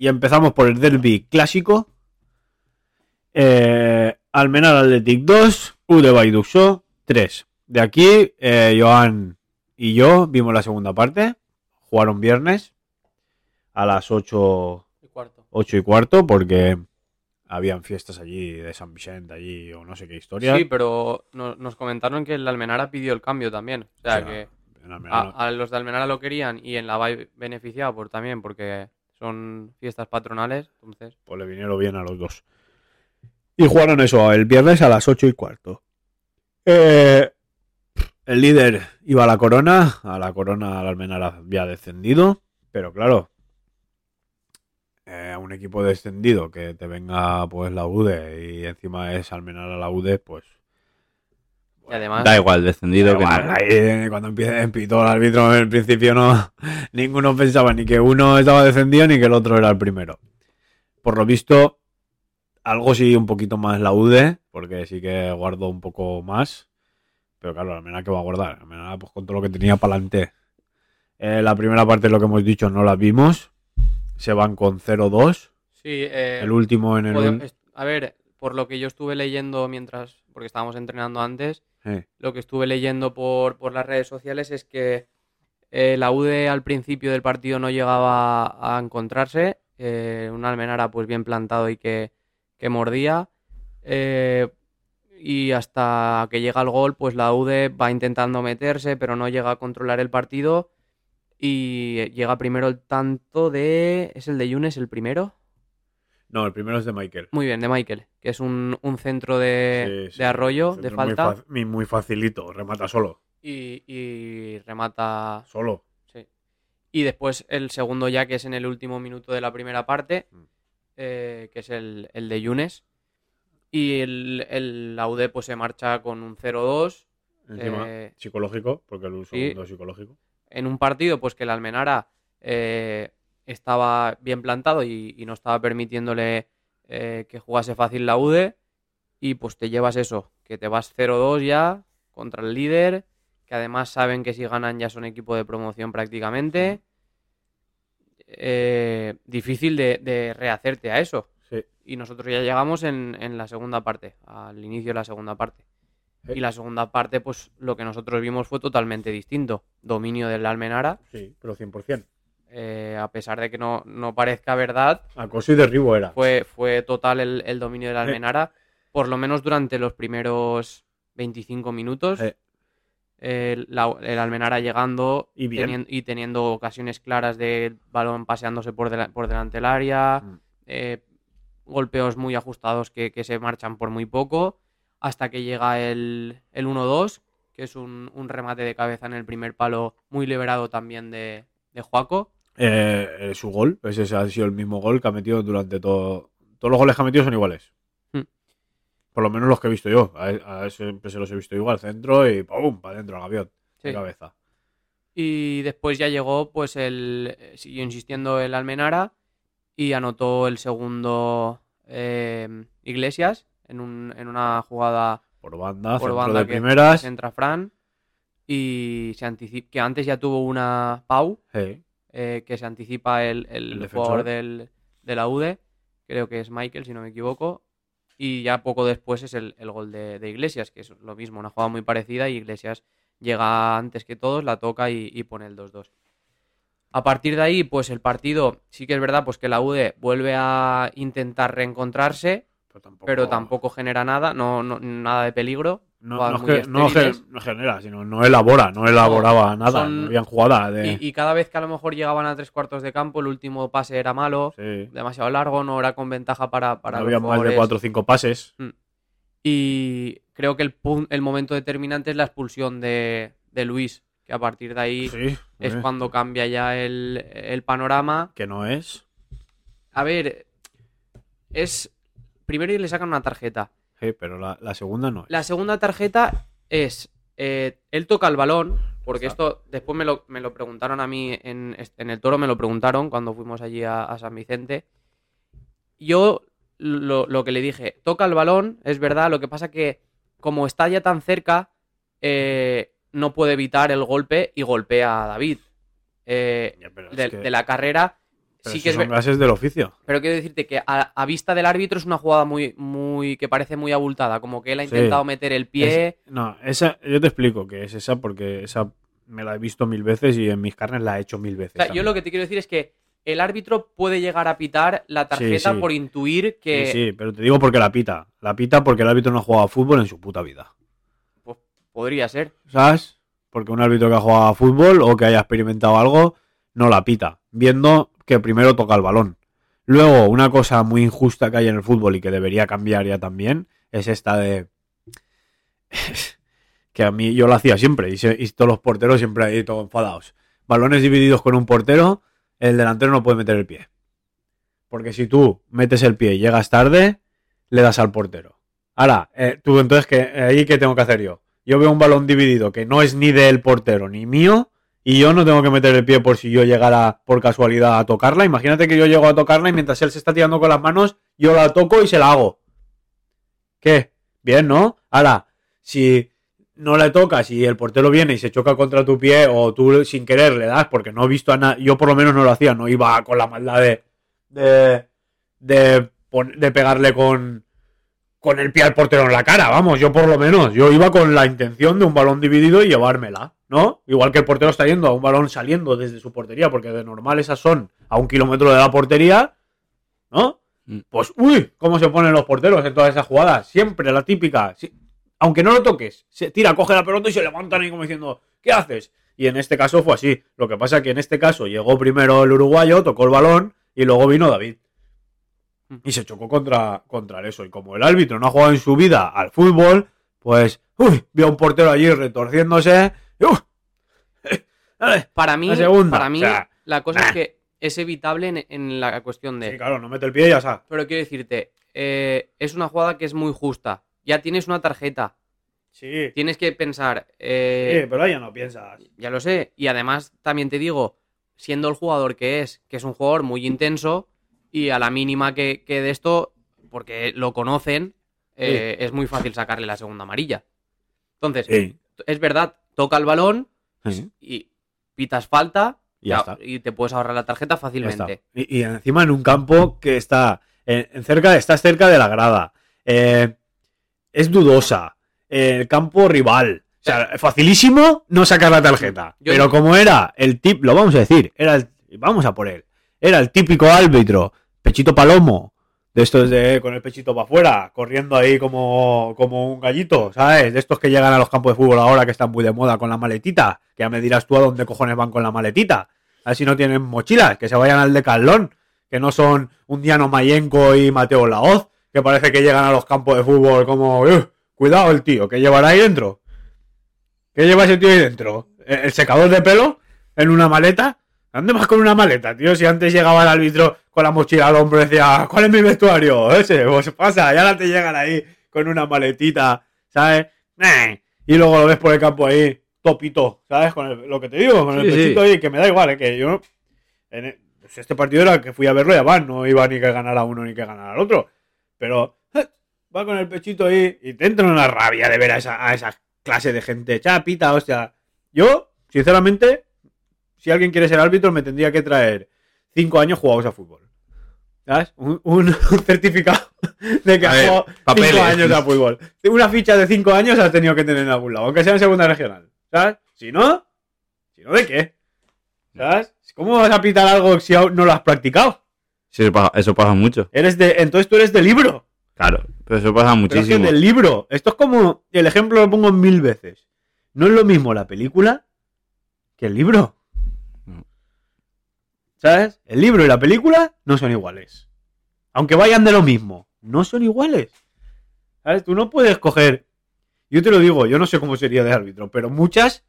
Y empezamos por el derby clásico. Eh, Almenar Athletic 2, U de Baiduxo 3. De aquí, eh, Joan y yo vimos la segunda parte. Jugaron viernes a las 8, El cuarto. 8 y cuarto porque habían fiestas allí de San Vicente allí o no sé qué historia. Sí, pero no- nos comentaron que el Almenara pidió el cambio también. O sea, O sea, que a, a los de Almenara lo querían y en la VAI beneficiado por también porque son fiestas patronales. Entonces, pues le vinieron bien a los dos. Y jugaron eso el viernes a las 8 y cuarto. Eh, el líder iba a la corona, a la corona la Almenara había descendido, pero claro, eh, a un equipo descendido que te venga pues la UDE y encima es Almenara la UDE, pues... y además, Da igual, descendido que Igual, no. ahí, eh, cuando empieza pitó el árbitro en el principio no [laughs] ninguno pensaba ni que uno estaba descendido ni que el otro era el primero. Por lo visto, algo sí un poquito más la UDE, porque sí que guardó un poco más. Pero claro, la mena que va a guardar, la Almenara, pues con todo lo que tenía para adelante. Eh, la primera parte, lo que hemos dicho, no la vimos. Se van con 0-2. sí, eh, El último en el. podem- est- a ver, por lo que yo estuve leyendo mientras, porque estábamos entrenando antes, lo que estuve leyendo por, por las redes sociales es que eh, la UD al principio del partido no llegaba a encontrarse. eh, un Almenara pues bien plantado y que, que mordía. eh, y hasta que llega el gol, pues la UD va intentando meterse, pero no llega a controlar el partido. Y llega primero el tanto de... ¿Es el de Yunes el primero? No, el primero es de Michael. Muy bien, de Michael, que es un, un centro de, Sí, sí, de arroyo, de falta. fa- Muy, muy facilito, remata solo. y, y remata. Solo. Sí. Y después el segundo ya, que es en el último minuto de la primera parte, Mm. eh, que es el, el de Yunes. Y el, el Aude pues se marcha con un 0-2 Encima, Eh, psicológico, porque el sí. segundo es psicológico. en un partido pues que el Almenara eh, estaba bien plantado y, y no estaba permitiéndole eh, que jugase fácil la UDE y pues te llevas eso, que te vas 0-2 ya contra el líder, que además saben que si ganan ya son equipo de promoción prácticamente. Eh, difícil de, de rehacerte a eso. Sí. Y nosotros ya llegamos en, en la segunda parte, al inicio de la segunda parte. Sí. Y la segunda parte, pues lo que nosotros vimos fue totalmente distinto. Dominio del Almenara, Sí, pero 100%. Eh, a pesar de que no, no parezca verdad, Acoso y derribo era. fue, fue total el, el dominio del Sí. Almenara, por lo menos durante los primeros 25 minutos. Sí. El, la- el Almenara llegando Y bien. tenien- y teniendo ocasiones claras de balón paseándose por, dela- por delante del área, Mm. eh, golpeos muy ajustados que, que se marchan por muy poco, hasta que llega el, el 1-2, que es un, un remate de cabeza en el primer palo muy liberado también de, de Juaco. Eh, eh, su gol, ese ha sido el mismo gol que ha metido durante todo. Todos los goles que ha metido son iguales. Hmm. Por lo menos los que he visto yo. A, a siempre se los he visto igual. Centro y ¡pum! Para adentro, al gavión. De Sí. cabeza. Y después ya llegó, pues el. eh, Siguió insistiendo el Almenara y anotó el segundo eh, Iglesias en, un, en una jugada Por banda, por banda de que, primeras. entra Fran. Y se anticipa. Que antes ya tuvo una Pau, Sí. Eh, que se anticipa el, el jugador del, de la UDE. Creo que es Michael, si no me equivoco. Y ya poco después es el, el gol de, de Iglesias, que es lo mismo, una jugada muy parecida. Y Iglesias llega antes que todos, la toca y, y pone el 2-2. A partir de ahí, pues el partido, sí que es verdad, pues que la UDE vuelve a intentar reencontrarse, Pero tampoco, pero tampoco genera nada, no, no- nada de peligro. No, no, es que- no estériles. gen- no genera, sino no elabora. No elaboraba nada. son- No habían jugada. De... Y, y cada vez que a lo mejor llegaban a tres cuartos de campo, el último pase era malo, sí. demasiado largo, no era con ventaja para, para no los había más de. 4 o 5 pases. Y creo que el, el momento determinante es la expulsión de, de Luis, que a partir de ahí Sí. es eh, cuando cambia ya el, el panorama. Que no es. A ver, es... Primero le sacan una tarjeta. Sí, pero la, la segunda no es. La segunda tarjeta es, eh, él toca el balón, porque esto después me lo, me lo preguntaron a mí en, en el toro, me lo preguntaron cuando fuimos allí a, a San Vicente. Yo lo, lo que le dije, toca el balón, es verdad, lo que pasa que como está ya tan cerca, eh, no puede evitar el golpe y golpea a David. Eh, Ya, pero es de, que- de la carrera, pero sí que es son gases del oficio. pero quiero decirte que a, a vista del árbitro es una jugada muy, muy, que parece muy abultada, como que él ha Sí. intentado meter el pie. Es- no, esa, yo te explico que es esa porque esa me la he visto mil veces y en mis carnes la he hecho mil veces. O sea, yo lo que te quiero decir es que el árbitro puede llegar a pitar la tarjeta sí. por intuir que Sí, sí, pero te digo porque la pita. La pita porque el árbitro no ha jugado a fútbol en su puta vida. pues, podría ser. ¿Sabes? Porque un árbitro que ha jugado a fútbol o que haya experimentado algo, no la pita. Viendo que primero toca el balón. Luego, una cosa muy injusta que hay en el fútbol y que debería cambiar ya también, es esta de... [laughs] que a mí yo lo hacía siempre y, todos los porteros siempre ahí todos enfadados. Balones divididos con un portero, el delantero no puede meter el pie. Porque si tú metes el pie y llegas tarde, le das al portero. Ahora, eh, tú entonces, ¿qué, ahí qué tengo que hacer yo? Yo veo un balón dividido que no es ni del portero ni mío y yo no tengo que meter el pie por si yo llegara por casualidad a tocarla. Imagínate que yo llego a tocarla y mientras él se está tirando con las manos, yo la toco y se la hago. ¿Qué? Bien, ¿no? Ahora, si no le tocas y el portero viene y se choca contra tu pie o tú sin querer le das porque no he visto a nadie, yo por lo menos no lo hacía, no iba con la maldad de de de, de pegarle con con el pie al portero en la cara, vamos, yo por lo menos, yo iba con la intención de un balón dividido y llevármela, ¿no? Igual que el portero está yendo a un balón saliendo desde su portería, porque de normal esas son a un kilómetro de la portería, ¿no? Mm. Pues, uy, cómo se ponen los porteros en todas esas jugadas, siempre la típica, aunque no lo toques, se tira, coge la pelota y se levantan ahí como diciendo, ¿qué haces? Y en este caso fue así. Lo que pasa es que en este caso llegó primero el uruguayo, tocó el balón y luego vino David. Y se chocó contra, contra eso. Y como el árbitro no ha jugado en su vida al fútbol, pues, uy, vio a un portero allí retorciéndose. ¡Uh! [laughs] Para mí, La segunda, para mí o sea, la cosa nah. es que es evitable en, en la cuestión de... Sí, claro, no mete el pie y ya está. Pero quiero decirte, eh, es una jugada que es muy justa. Ya tienes una tarjeta. Sí, Tienes que pensar... sí, eh, pero ahí ya no piensas. Ya lo sé. Y además, también te digo, siendo el jugador que es, que es un jugador muy intenso, y a la mínima que, que de esto, porque lo conocen, eh, es muy fácil sacarle la segunda amarilla. Entonces, Sí. es verdad, toca el balón Sí. y pitas falta Y ya te puedes ahorrar la tarjeta fácilmente. Y, y encima en un campo que está en, en cerca, estás cerca de la grada. Eh, es dudosa. El campo rival. O sea, facilísimo no sacar la tarjeta. Yo Pero no- como era el tip, lo vamos a decir, era el, vamos a por él. Era el típico árbitro, pechito palomo, de estos de con el pechito para afuera, corriendo ahí como, como un gallito, ¿sabes? De estos que llegan a los campos de fútbol ahora que están muy de moda con la maletita, que ya me dirás tú a dónde cojones van con la maletita. A ver si no tienen mochilas, que se vayan al decalón, que no son un Diano Mayenco y Mateo Laoz, que parece que llegan a los campos de fútbol como, "Eh, cuidado el tío, que llevará ahí dentro. ¿Qué lleva ese tío ahí dentro? ¿El el secador de pelo? ¿En una maleta? ¿Dónde vas con una maleta, tío? Si antes llegaba el árbitro con la mochila al hombro y decía, ¿cuál es mi vestuario? [laughs] Ese, pues pasa, y ahora te llegan ahí con una maletita, ¿sabes? Y luego lo ves por el campo ahí, topito, ¿sabes? Con el- lo que te digo, con el sí. pechito ahí, que me da igual, ¿eh? que yo... en e- pues este partido era que fui a verlo y va, no iba ni que ganara uno ni que ganara el otro. Pero eh, va con el pechito ahí y te entra una rabia de ver a esa, a esa clase de gente chapita, hostia. Yo, sinceramente, si alguien quiere ser árbitro, me tendría que traer cinco años jugados a fútbol. ¿Sabes? Un, [laughs] certificado de que A has ver, jugado papeles. cinco años a fútbol. Una ficha de cinco años has tenido que tener en algún lado, aunque sea en segunda regional. ¿Sabes? Si no, si no, ¿de qué? ¿Sabes? ¿Cómo vas a pitar algo si no lo has practicado? Sí, eso pasa, eso pasa mucho. Eres de, entonces tú eres de libro. Claro, pero eso pasa Pero es que muchísimo. del libro. Esto es como. El ejemplo lo pongo mil veces. No es lo mismo la película que el libro. ¿Sabes? El libro y la película no son iguales. Aunque vayan de lo mismo, no son iguales. ¿Sabes? Tú no puedes coger. Yo te lo digo, yo no sé cómo sería de árbitro, pero muchas,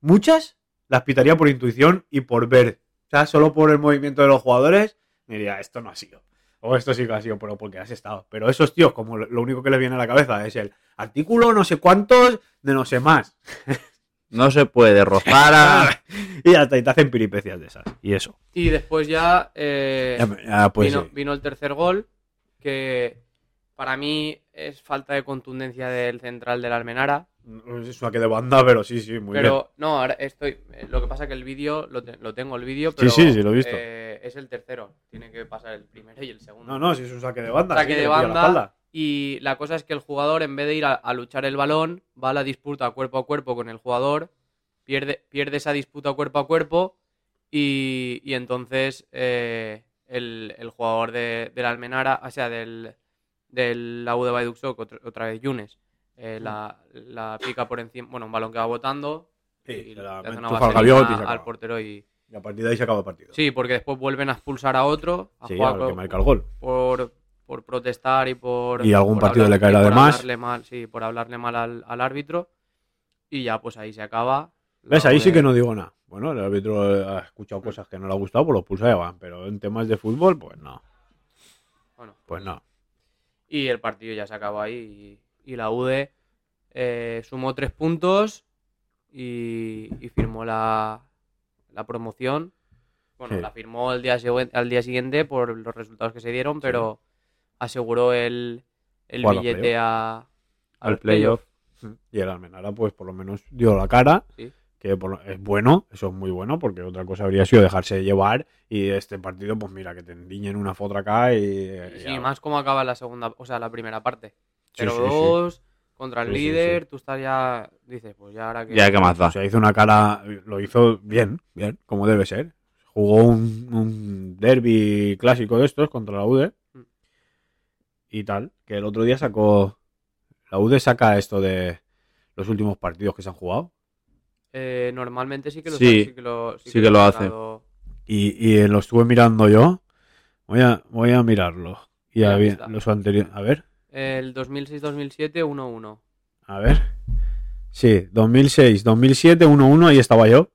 muchas las pitaría por intuición y por ver. O sea, solo por el movimiento de los jugadores, diría, esto no ha sido. O esto sí que ha sido, pero porque has estado. Pero esos tíos, como lo único que les viene a la cabeza es el artículo no sé cuántos de no sé más. [laughs] No se puede rozar a... [laughs] y hasta y te hacen peripecias de esas. Y eso. Y después ya, eh, Ya, me- ya, pues, vino, sí. vino el tercer gol, que para mí es falta de contundencia del central del Almenara. Es una que de banda, pero sí, sí, muy pero no, ahora estoy. eh, Lo que pasa que el vídeo lo, te- lo tengo el vídeo, Sí, pero sí, sí, lo he visto. eh, es el tercero. Tiene que pasar el primero y el bien. segundo. No, no, si es un saque de banda. Saque sí, de banda. Y la cosa es que el jugador, en vez de ir a, a luchar el balón, va a la disputa cuerpo a cuerpo con el jugador, pierde, pierde esa disputa cuerpo a cuerpo Y, y entonces eh, el, el jugador de, del Almenara, o sea, del, del AU de Baiduxoc, otra, otra vez Yunes, eh, la, la pica por encima, bueno, un balón que va botando Sí, y se la le hace una enchufa al portero y... Y a partir de ahí se acaba el partido. Sí, porque después vuelven a expulsar a otro, a Sí, jugar al por- que marca el gol. por, por protestar y por. Y algún por partido hablar- le caerá de más. hablarle mal, sí, por hablarle mal al, al árbitro. Y ya, pues ahí se acaba. ¿Ves? Ahí sí que no digo nada. Bueno, el árbitro ha escuchado cosas que no le ha gustado, pues lo pulsa van. Pero en temas de fútbol, pues no. Bueno, Pues no. Y el partido ya se acabó ahí. Y, y la UD eh, sumó tres puntos y, y firmó la, la promoción. Bueno, Sí. la firmó el día, al día siguiente por los resultados que se dieron, pero aseguró el, billete a, Al playoff. Y el Almenara, pues por lo menos dio la cara. Sí. Que por lo- es bueno, eso es muy bueno, porque otra cosa habría sido dejarse llevar. Y este partido, pues mira, que te endiñen una fotra acá y. Sí, más como acaba la segunda, o sea, la primera parte. Sí, Pero sí, sí. dos contra el Sí, sí, líder, tú estás ya, dices, pues ya ahora que... Ya, ¿qué más da? O sea, hizo una cara, lo hizo bien, bien, como debe ser. Jugó un, un derby clásico de estos contra la UD Mm. Y tal, que el otro día sacó, la UD saca esto de los últimos partidos que se han jugado Eh, normalmente sí que lo Sí, sí que lo, sí que lo ha hace. y, y lo estuve mirando yo. Voy a, voy a mirarlo. Y había está. los anteriores, a ver, El 2006-2007, 1-1. a ver. Sí, 2006, 2007, 1-1, ahí estaba yo.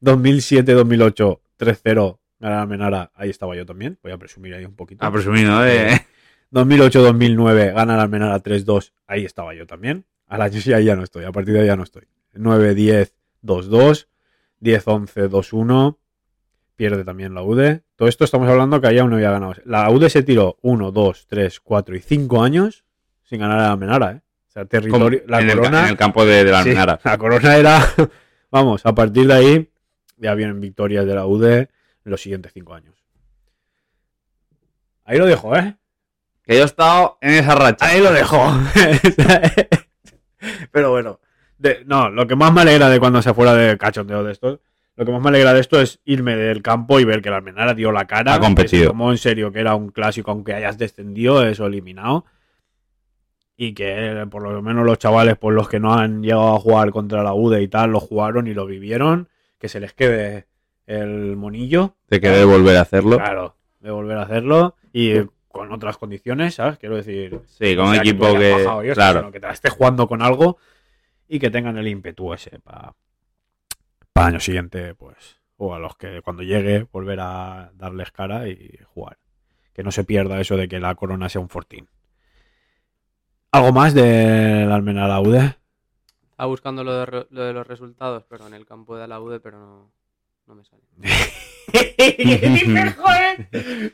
2007, 2008, 3-0, ganar Almenara, ahí estaba yo también. Voy a presumir ahí un poquito. A presumir, ¿no? Eh, 2008-2009, ganar Almenara 3-2, ahí estaba yo también. Al año sí, ahí ya no estoy, a partir de ahí ya no estoy. 9-10, 2-2, 10-11, 2-1, pierde también la UD. Todo esto estamos hablando que ahí aún no había ganado. La UD se tiró 1, 2, 3, 4 y 5 años sin ganar a Almenara, ¿eh? O sea, territorio, la en, el, corona... en el campo de, de la Sí, Almenara. la corona era, [laughs] vamos, a partir de ahí ya vienen victorias de la UD en los siguientes 5 años. Ahí lo dejo, ¿eh? Que yo he estado en esa racha. Ahí lo dejo. [laughs] Pero bueno, de- no, lo que más me alegra de cuando se fuera de cachondeo de esto, lo que más me alegra de esto es irme del campo y ver que la Almenara dio la cara. Ha competido. tomó en serio que era un clásico, aunque hayas descendido, eso eliminado. Y que por lo menos los chavales, por los que no han llegado a jugar contra la UDE y tal, lo jugaron y lo vivieron. Que se les quede el monillo. Te quedé volver a hacerlo. Claro, de volver a hacerlo. Y con otras condiciones, ¿sabes? Quiero decir, Sí, con o un sea, equipo que. claro. sino que te la esté jugando con algo y que tengan el ímpetu ese para el año siguiente, pues, o a los que cuando llegue volver a darles cara y jugar. Que no se pierda eso de que la corona sea un fortín. ¿Algo más del Almenara UD? Estaba buscando lo de, lo de los resultados, pero en el campo de la UD, pero no, no me sale. [laughs]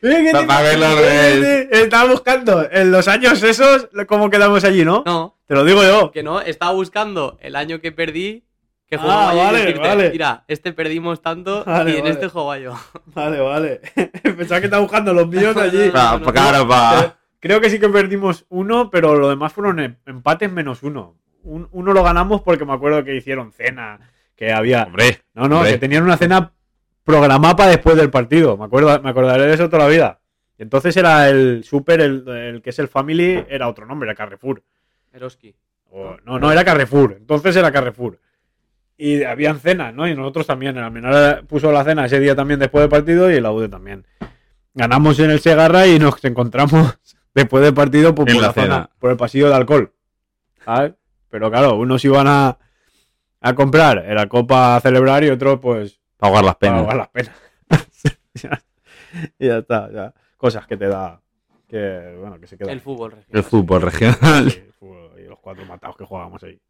Verlo. Estaba buscando en los años esos cómo quedamos allí, ¿no? No, Te lo digo yo. que no, estaba buscando el año que perdí, que Ah, jugaba y decirte, vale. mira, este perdimos tanto Vale, y en vale. este jugaba yo. [laughs] Vale, vale. [laughs] Pensaba que estaba buscando los míos de allí. Pa- pa- claro, Eh, pa- Creo que sí que perdimos uno, pero lo demás fueron em- empates menos uno. Un- uno lo ganamos porque me acuerdo que hicieron cena, que había... Hombre, No, no, hombre. que tenían una cena programada para después del partido. Me acuerdo, me acordaré de eso toda la vida. Y entonces era el Super, el, el que es el Family, era otro nombre, era Carrefour. Eroski. O- no, no, era Carrefour. Entonces era Carrefour. Y habían cenas, ¿no? Y nosotros también. El Almenara puso la cena ese día también después del partido y el Aude también. Ganamos en el Segarra y nos encontramos [laughs] después del partido pues, por, la la zona, cena. por el pasillo de alcohol. ¿Sabes? Pero claro, unos iban a, a comprar la copa a celebrar y otros pues para ahogar las para penas. ahogar las penas. [laughs] Y ya está, ya. Cosas que te da. Que, bueno, que se quedan. El fútbol regional. El fútbol regional. Sí, y los cuatro matados que jugábamos ahí.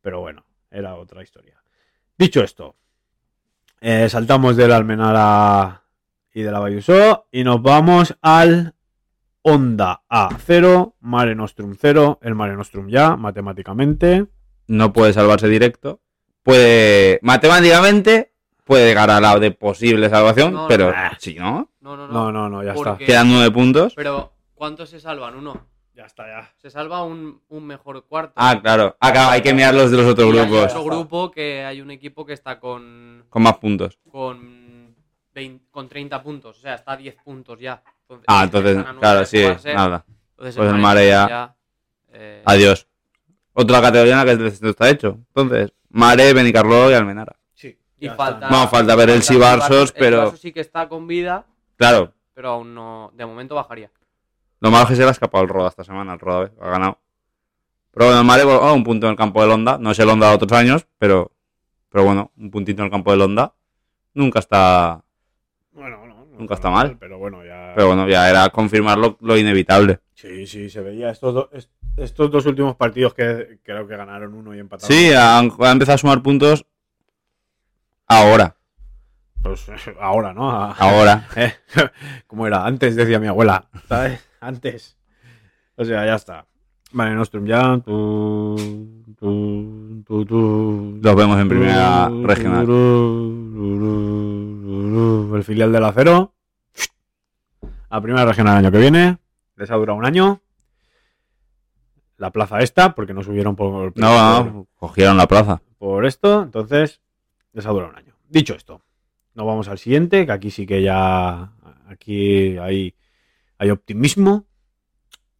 Pero bueno, era otra historia. Dicho esto, eh, saltamos del Almenara y de la Bayusó y nos vamos al Onda A0, Mare Nostrum 0, el Mare Nostrum ya, matemáticamente. No puede salvarse directo. Puede. Matemáticamente. Puede llegar al lado de posible salvación. No, no, pero no. si no. No, no, no. No, no, no, ya está. Quedan nueve puntos. Pero, ¿cuántos se salvan? Uno. Ya está, ya. Se salva un, un mejor cuarto. Ah, claro. Ah, claro, hay que mirar los de los otros Y hay grupos. otro grupo que hay un equipo que está con, Con más puntos. con, 20 con 30 puntos. O sea, está a 10 puntos ya. Entonces, Ah, entonces, a claro, sí, nada. Entonces Pues el Mare Mare ya- eh, Adiós. Otra categoría en la que el descenso está hecho. Entonces, Mare, Benicarló y Almenara. Sí. Y falta. está. No, falta ver el Sibarsos, El pero- Sibarsos sí que está con vida, Claro, pero aún no. De momento bajaría. lo malo es que se le ha escapado el Roda esta semana. El Roda ¿ves? ha ganado. Pero bueno, el Mare, oh, un punto en el campo del Honda. No es el Honda de otros años, pero, pero bueno, un puntito en el campo del Honda. Nunca está. Bueno, no, no Nunca está mal. Pero bueno, ya. Pero bueno, ya era confirmar lo, lo inevitable. Sí, sí, se veía. Estos, do- est- estos dos últimos partidos que creo que ganaron uno y empataron. Sí, han, han empezado a sumar puntos ahora. Pues ahora, ¿no? A- Ahora. Eh, ¿Cómo era? Antes decía mi abuela, ¿sabes? Antes. O sea, ya está. Vale, Nostrum ya. Tú, tú, tú, tú, Los vemos en primera regional. El filial del acero. A primera regional el año que viene. Les ha durado un año. La plaza esta, porque no subieron por, No, no, cogieron la plaza. por esto, entonces les ha durado un año. Dicho esto, nos vamos al siguiente, que aquí sí que ya aquí hay, hay optimismo.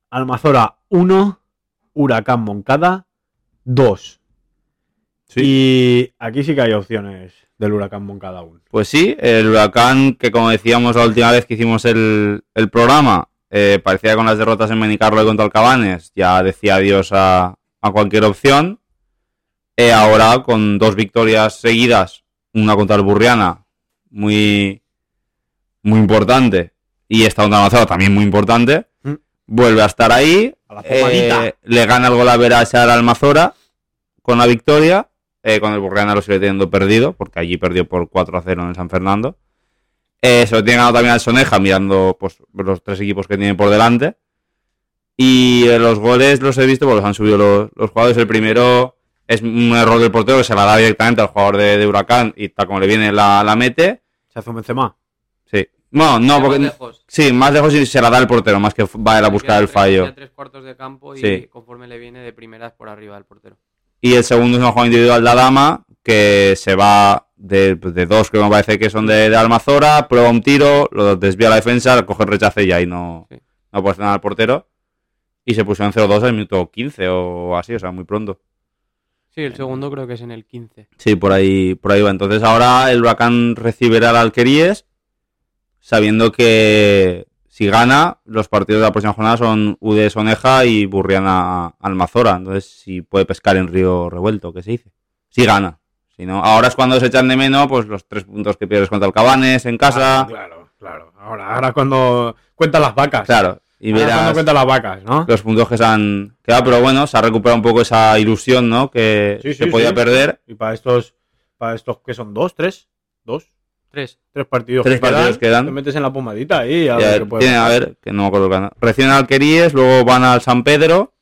Almazora 1, Huracán Moncada 2. Sí. Y aquí sí que hay opciones del Huracán Moncada aún. Pues sí, el huracán que como decíamos la última vez que hicimos el, el programa, eh, parecía con las derrotas en Benicarlo y contra Alcabanes, ya decía adiós a, a cualquier opción. Eh, ahora con dos victorias seguidas, una contra el Burriana, muy, muy importante, y esta contra Almazora también muy importante, Mm. vuelve a estar ahí, A la eh, le gana el gol a Veras al Almazora con la victoria. Eh, con el Burriana lo sigue teniendo perdido, porque allí perdió por 4 a 0 en el San Fernando. Eh, se lo tiene ganado también al Soneja, mirando pues, los tres equipos que tiene por delante. Y eh, los goles los he visto, porque los han subido los, los jugadores. El primero es un error del portero que se la da directamente al jugador de, de Huracán y tal como le viene la, la mete. Se hace un Benzema. Sí. Bueno, no, Más porque. lejos. Sí, más lejos y se la da el portero, más que va a ir a buscar el tres- fallo. queda tres cuartos de campo y Sí. conforme le viene de primeras por arriba del portero. Y el segundo es un juego individual de Adama, que se va de, de dos que me parece que son de, de Almazora, prueba un tiro, lo desvía la defensa, coge el rechace y ahí no, Sí. no puede hacer nada al portero. Y se puso en 0-2 al minuto 15 o así, o sea, muy pronto. Sí, el segundo creo que es en el 15. Sí, por ahí, por ahí va. Entonces ahora el Huracán recibirá al Alqueríes, sabiendo que si gana, los partidos de la próxima jornada son UD Soneja y Burriana Almazora. Entonces, si puede pescar en Río Revuelto, que se dice. Si gana. Si no, ahora es cuando se echan de menos, pues los tres puntos que pierdes contra el Cabanes en casa. Ah, claro, claro. Ahora, ahora cuando cuentan las vacas. Claro. Y Ahora cuando cuentan las vacas, ¿no? los puntos que se han quedado, pero bueno, se ha recuperado un poco esa ilusión, ¿no? Que Sí, se podía sí. perder. Y para estos, para estos que son dos, tres, dos, Tres. tres partidos Tres que partidos quedan. te metes en la pomadita ahí a Ya, ver qué tienen, a ver, que no me acuerdo. Reciben al Alqueríes, luego van al San Pedro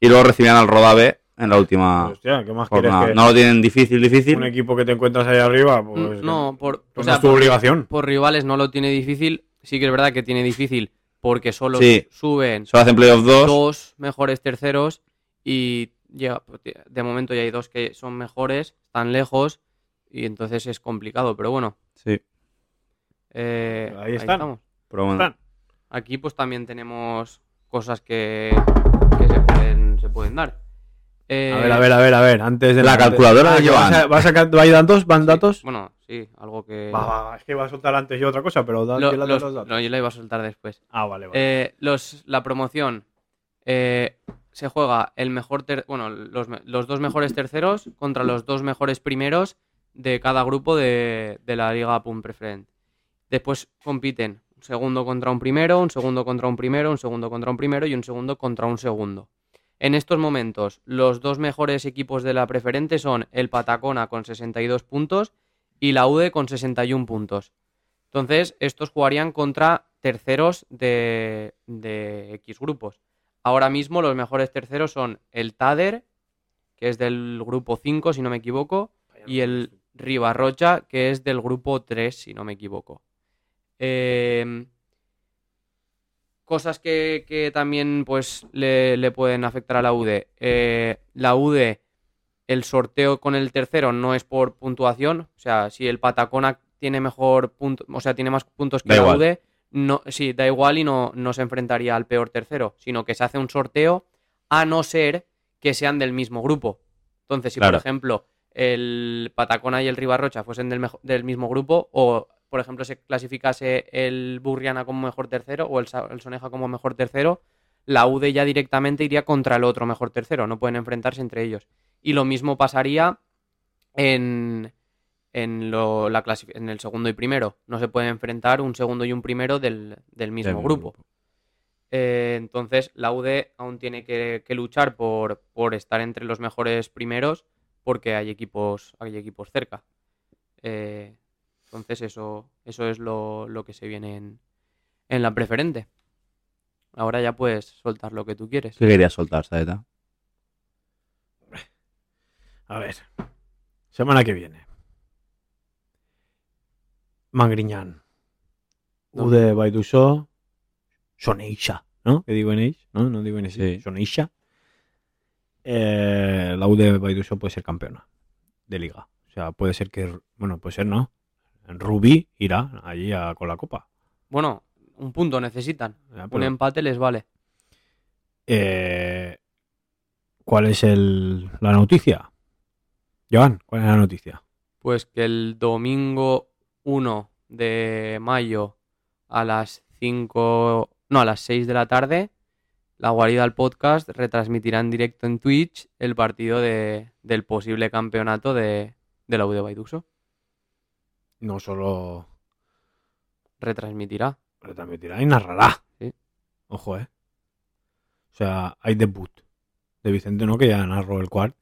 y luego reciben al Rodave en la última Hostia, ¿qué más quieres que No lo tienen difícil, difícil. un equipo que te encuentras ahí arriba? Pues, Mm, no, por, pues o sea, es tu por- obligación. por rivales no lo tiene difícil. Sí que es verdad que tiene difícil porque solo Sí. suben Solo hacen playoff 2. dos mejores terceros y llega- de momento ya hay dos que son mejores, están lejos y entonces es complicado. Pero bueno, Sí, eh, Ahí están. estamos. pero bueno. Están. Aquí pues también tenemos cosas que, que se, pueden, se pueden dar. Eh, A ver, a ver, a ver, a ver. Antes de La antes- calculadora de Joan. ¿Vas a, vas a ca- ¿Hay datos? ¿Van datos? Bueno, sí, algo que... Va, va, es que iba a soltar antes yo otra cosa, pero da, Lo- que la- los- los datos. no, yo la iba a soltar después. Ah, vale, vale. Eh, los, la promoción. eh, se juega el mejor ter- bueno, los, los dos mejores terceros contra los dos mejores primeros de cada grupo de, de la Liga Pum Preferent. Después compiten un segundo contra un primero, un segundo contra un primero, un segundo contra un primero y un segundo contra un segundo. En estos momentos, los dos mejores equipos de la preferente son el Patacona con 62 puntos y la UDE con 61 puntos. Entonces, estos jugarían contra terceros de, de X grupos. Ahora mismo los mejores terceros son el Tader, que es del grupo 5, si no me equivoco, y el Ribarrocha, que es del Em, grupo 3, si no me equivoco. Eh, cosas que, que también pues le, le pueden afectar a la UD. Eh, la UD, el sorteo con el tercero no es por puntuación. O sea, si el Patacona tiene mejor punto, o sea, tiene más puntos que Da la igual. UD, no, sí, da igual y no, no se enfrentaría al peor tercero, sino que se hace un sorteo a no ser que sean del mismo grupo. Entonces, si Claro. por ejemplo el Patacona y el Ribarrocha fuesen del, mismo grupo, o por ejemplo se clasificase el Burriana como mejor tercero o el, el Soneja como mejor tercero, la UD ya directamente iría contra el otro mejor tercero, no pueden enfrentarse entre ellos. Y lo mismo pasaría en, en, lo- la clasi- en el segundo y primero. No se pueden enfrentar un segundo y un primero del, del mismo Del grupo. Eh, entonces, la UD aún tiene que, que luchar por, por estar entre los mejores primeros porque hay equipos, hay equipos cerca. Eh, entonces, eso, eso es lo, lo que se viene en, en la preferente. Ahora ya puedes soltar lo que tú quieres. ¿Qué querías soltar, Saeta? A ver. Semana que viene. Mangriñán. Ude Baidusó. Soneisha. ¿No? ¿Qué digo en? ¿No? No digo en. Sí. Soneisha. Eh, la Ude Baidusó puede ser campeona de liga. O sea, puede ser que. Bueno, puede ser no. Rubí irá allí a- con la copa. Bueno, un punto necesitan. Ya, Un empate les vale. Eh, ¿Cuál es el, la noticia? Joan, ¿cuál es la noticia? Pues que el domingo 1 de mayo a las 5, no, a las 6 de la tarde, la guarida del podcast retransmitirá en directo en Twitch el partido de, del posible campeonato de, de la UD Baiduso. No solo Retransmitirá. retransmitirá y narrará. Sí. Ojo, eh. O sea, hay debut de Vicente, ¿no? Que ya narró el cuart.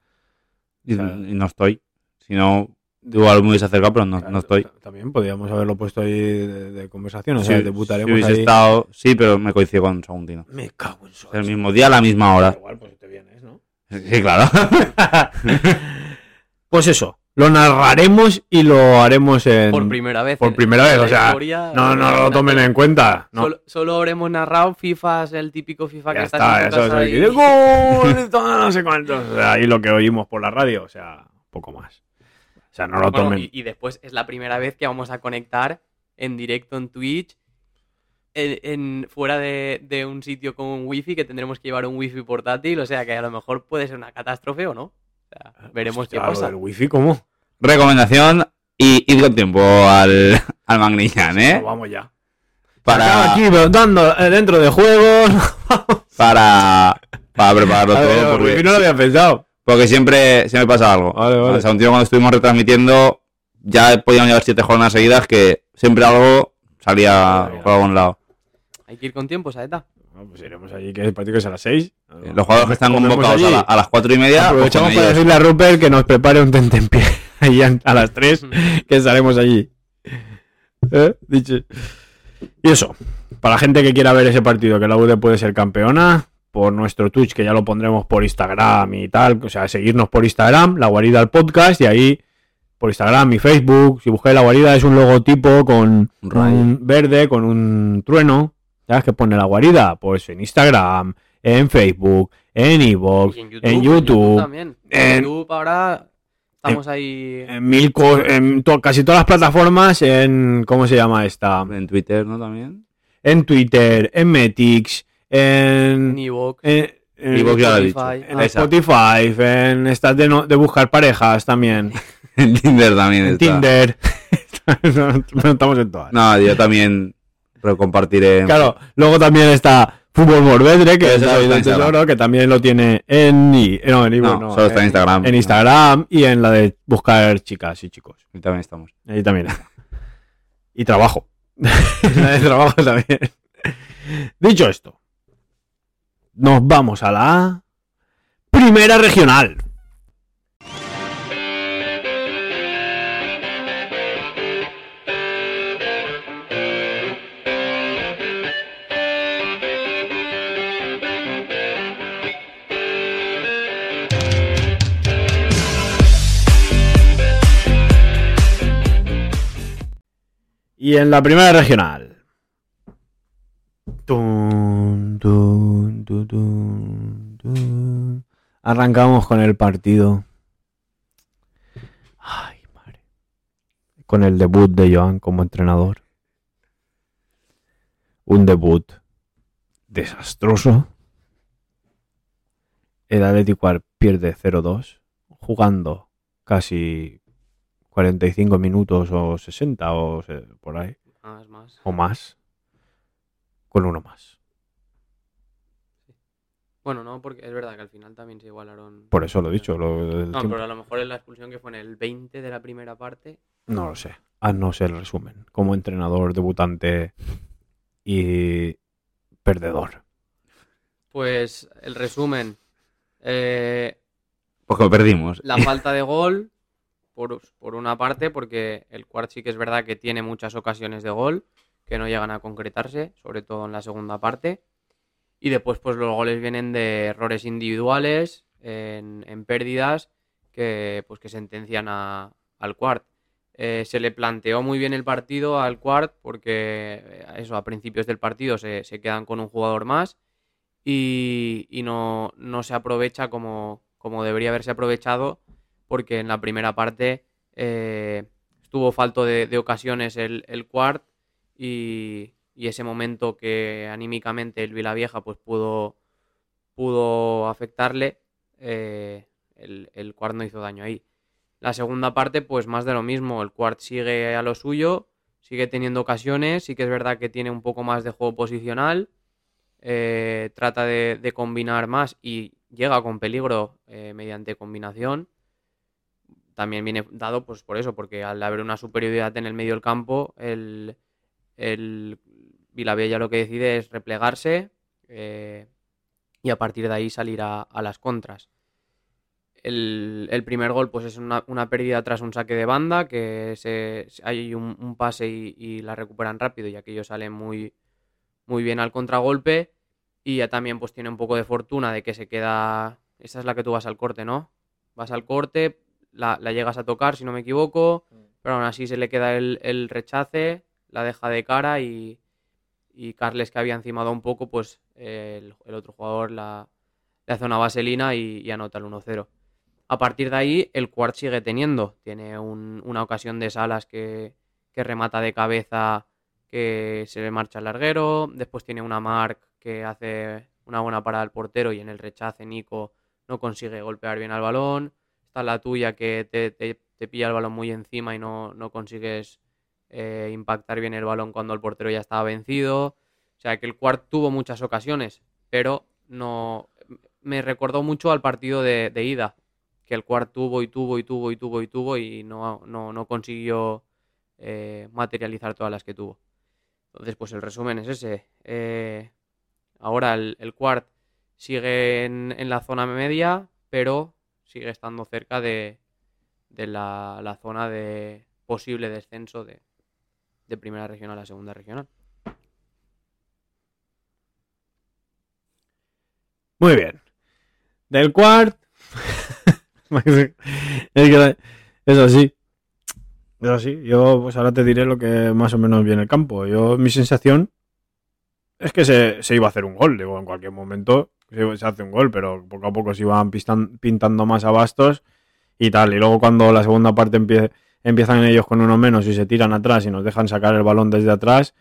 Y, O sea- y no estoy. Si no, igual me hubiese acercado, pero no, no estoy. Ta- También podríamos haberlo puesto ahí de, de conversación. O Sí, sea, si debutaremos hubiese ahí. estado, sí, pero me coincidió con Saguntino. Me cago en su El mismo día, a la misma hora. Igual, pues te vienes, ¿no? [laughs] Sí, claro. [laughs] Pues eso, lo narraremos y lo haremos en. Por primera vez. por primera vez, o sea, historia, No, no lo tomen en cuenta. No. Solo, solo habremos narrado FIFA, el típico FIFA Ya que está, está, en eso es el y- ¡Gol! [laughs] Todo no sé cuántos. O sea, ahí lo que oímos por la radio, o sea, poco más. O sea, no lo Bueno, tomen. y, y después es la primera vez que vamos a conectar en directo en Twitch, en, en- fuera de, de un sitio con un wifi, que tendremos que llevar un wifi portátil, o sea que a lo mejor puede ser una catástrofe o no. O sea, veremos Hostia, qué lo pasa. del wifi, ¿cómo? Recomendación y ir con tiempo al, al Magniñán, ¿eh? Pues vamos ya. Para, Aquí dando eh, dentro de juegos. [laughs] para, para prepararlo A ver, todo. el Porque, wifi no lo había pensado. Porque siempre, siempre pasa algo. Vale, vale. O sea, un tío cuando estuvimos retransmitiendo, ya podíamos llevar siete jornadas seguidas que siempre algo salía Vale, por algún lado. Hay que ir con tiempo, Saeta. No, pues iremos allí, que el partido que es a las 6. Los jugadores que están convocados a, allí. la- a las cuatro y media, pues Aprovechamos para decirle a Rupert que nos prepare un tentempié [laughs] a a las 3, que estaremos allí. ¿Eh? Dicho. Y eso, para la gente que quiera ver ese partido, que la UD puede ser campeona, por nuestro Twitch, que ya lo pondremos por Instagram y tal, o sea, seguirnos por Instagram, la guarida al podcast, y ahí por Instagram y Facebook, si buscáis la guarida es un logotipo con Un verde, con un trueno, ¿sabes qué pone la guarida? Pues en Instagram, en Facebook, en Evox, en YouTube, también. En en- YouTube ahora estamos ahí. en mil co- en to- casi todas las plataformas, en ¿cómo se llama esta? En Twitter, ¿no? También. En Twitter, en Metix, en En Evox. en, en- Evox ya lo he dicho. Spotify. en Ah. Spotify, en estas de, no- de buscar parejas también, [laughs] En Tinder también en está. Tinder. [laughs] [laughs] no estamos en todas. No, yo también recompartiré. Claro, luego también está Fútbol Morvedre, que es el tesoro, que también lo tiene en, i- no, en, No, no, solo está en Instagram. En Instagram y en la de buscar chicas y chicos. Y también estamos. Ahí también está. Y trabajo. la de trabajo también. Dicho esto, nos vamos a la primera regional. Y en la primera regional Arrancamos con el partido. Ay, madre. Con el debut de Joan como entrenador. Un debut desastroso. El Atlético pierde 0-2, jugando casi 45 minutos o 60 o por ahí, Más, más. o más, con uno más. Bueno, no, porque es verdad que al final también se igualaron. Por eso lo he dicho. Lo, No, tiempo. pero a lo mejor es la expulsión que fue en el 20 de la primera parte. No lo sé. A no ser resumen. Como entrenador, debutante y perdedor. Pues el resumen. eh, Porque lo perdimos. la [laughs] falta de gol, por, por una parte, porque el Quart sí que es verdad que tiene muchas ocasiones de gol que no llegan a concretarse, sobre todo en la segunda parte. Y después, pues los goles vienen de errores individuales, en, pérdidas, que, pues, que sentencian a- al Quart. Eh, se le planteó muy bien el partido al Quart, porque eh, eso, a principios del partido se, quedan con un jugador más y, no, no se aprovecha como, como debería haberse aprovechado, porque en la primera parte eh, estuvo falto de, de ocasiones el, el Quart y, y ese momento que anímicamente el Vilavieja pues pudo, pudo afectarle, eh, el, el no hizo daño ahí. La segunda parte, pues más de lo mismo, el Quart sigue a lo suyo, sigue teniendo ocasiones, sí que es verdad que tiene un poco más de juego posicional, eh, trata de, de combinar más y llega con peligro eh, mediante combinación. También viene dado pues por eso, porque al haber una superioridad en el medio del campo, el, el Vilavella lo que decide es replegarse eh, y a partir de ahí salir a, a las contras. El, el primer gol pues es una, una pérdida tras un saque de banda, que se, hay un, un pase y, y la recuperan rápido y aquello sale muy, muy bien al contragolpe y ya también pues tiene un poco de fortuna de que se queda... Esa es la que tú vas al corte, ¿no? Vas al corte, la, la llegas a tocar si no me equivoco, pero aún así se le queda el, el rechace, la deja de cara y, y Carles que había encimado un poco, pues el, el otro jugador la, le hace una vaselina y, anota el 1-0. A partir de ahí, el Quart sigue teniendo. Tiene un- una ocasión de Salas que, que remata de cabeza, que se le marcha al larguero. Después tiene una Mark que hace una buena parada al portero y en el rechace Nico no consigue golpear bien al balón. Está la tuya que te, te- te pilla el balón muy encima y no, no consigues eh, impactar bien el balón cuando el portero ya estaba vencido. O sea que el Quart tuvo muchas ocasiones, pero no me recordó mucho al partido de, ida, que el Quart tuvo y tuvo y tuvo y tuvo y tuvo y no, no, no consiguió eh, materializar todas las que tuvo. Entonces, pues el resumen es ese. Eh, ahora el, el Quart sigue en, en la zona media, pero sigue estando cerca de, de la, la zona de posible descenso de, de primera regional a segunda regional. Muy bien. Del Quart. [laughs] es así. Es así. Yo pues ahora te diré lo que más o menos vi en el campo. Yo, mi sensación es que se, se iba a hacer un gol. Digo, en cualquier momento se, hace un gol, pero poco a poco se iban pintando más a bastos y tal. Y luego cuando la segunda parte empie- empiezan ellos con uno menos y se tiran atrás y nos dejan sacar el balón desde atrás,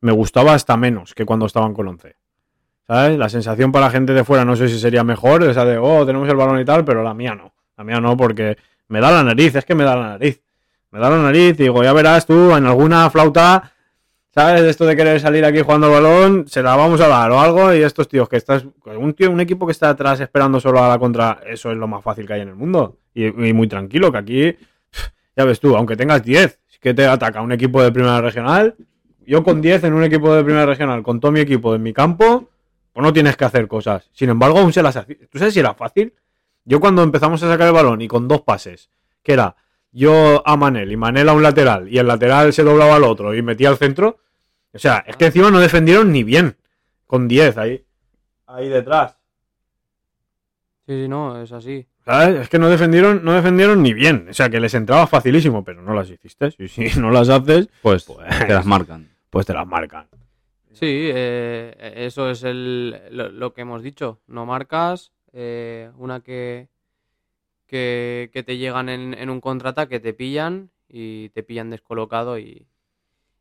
me gustaba hasta menos que cuando estaban con 11. ¿Sabes? La sensación para la gente de fuera no sé si sería mejor, esa de, oh, tenemos el balón y tal, pero la mía no. La mía no, porque me da la nariz, es que me da la nariz. Me da la nariz y digo, ya verás tú, en alguna flauta, ¿sabes? Esto de querer salir aquí jugando el balón, se la vamos a dar o algo. Y estos tíos que estás, un un equipo que está atrás esperando solo a la contra, eso es lo más fácil que hay en el mundo. Y, y muy tranquilo, que aquí, ya ves tú, aunque tengas 10, si que te ataca un equipo de primera regional, yo con 10 en un equipo de primera regional, con todo mi equipo en mi campo, pues no tienes que hacer cosas. Sin embargo, aún se las hacía. ¿Tú sabes si era fácil? Yo cuando empezamos a sacar el balón y con dos pases, que era yo a Manel y Manel a un lateral y el lateral se doblaba al otro y metía al centro, o sea, es que encima no defendieron ni bien. Con 10 ahí. Ahí detrás. Sí, sí, no, es así. ¿Sabes? Es que no defendieron, no defendieron ni bien. O sea, que les entraba facilísimo, pero no las hiciste. Y si no las haces, Pues, Pues- te las marcan. pues te las marcan. Sí, eh, eso es el, lo, lo que hemos dicho. No marcas, eh, una que, que, que te llegan en, en un contraataque, te pillan y te pillan descolocado y,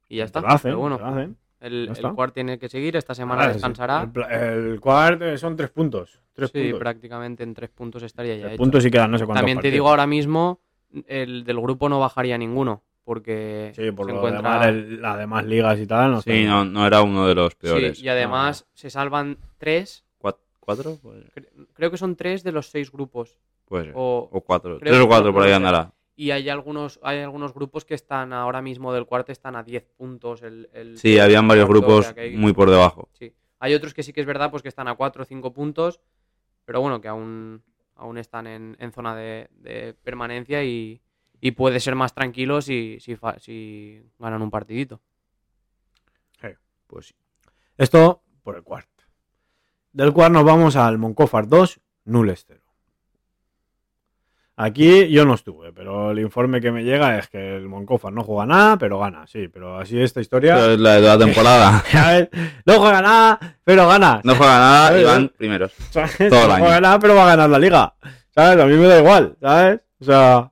y ya Te está. lo hacen, Pero bueno, te lo hacen. el, el tiene que seguir, esta semana Ah, sí. descansará. El, el quart eh, son tres puntos. Tres Sí, puntos. prácticamente en tres puntos estaría ya Tres hecho. puntos y quedan no sé cuántos También te partidos. digo ahora mismo, el del grupo no bajaría ninguno, porque Sí, por se lo encuentra... demás, el- las demás ligas y tal. No Sí, no, no era uno de los Sí, peores. y además se salvan tres, ¿Cuat- ¿Cuatro? Pues, cre- creo que son tres de los seis grupos. puede ser. O, O cuatro. Tres o cuatro por ahí andará. y hay algunos, hay algunos grupos que están ahora mismo del cuarto, están a 10 puntos. El, el- Sí, habían varios cuarto, o grupos sea que hay- muy por debajo. sí. Hay otros que sí que es verdad, pues que están a 4 o 5 puntos, pero bueno, que aún, aún están en, en zona de, de permanencia y, y puede ser más tranquilo si, si, fa- si ganan un partidito. Pues sí. Esto por el quart. Del quart nos vamos al Moncofar 2, Nules 0. Aquí yo no estuve, pero el informe que me llega es que el Moncofar no juega nada, pero gana, sí, pero así esta historia. Pero es la de la [laughs] temporada. [laughs] ¿sabes? No juega nada, pero gana. No juega nada y van primeros. [laughs] ¿sabes? todo el no año. juega nada, pero va a ganar la liga. ¿Sabes? A mí me da igual, ¿sabes? O sea,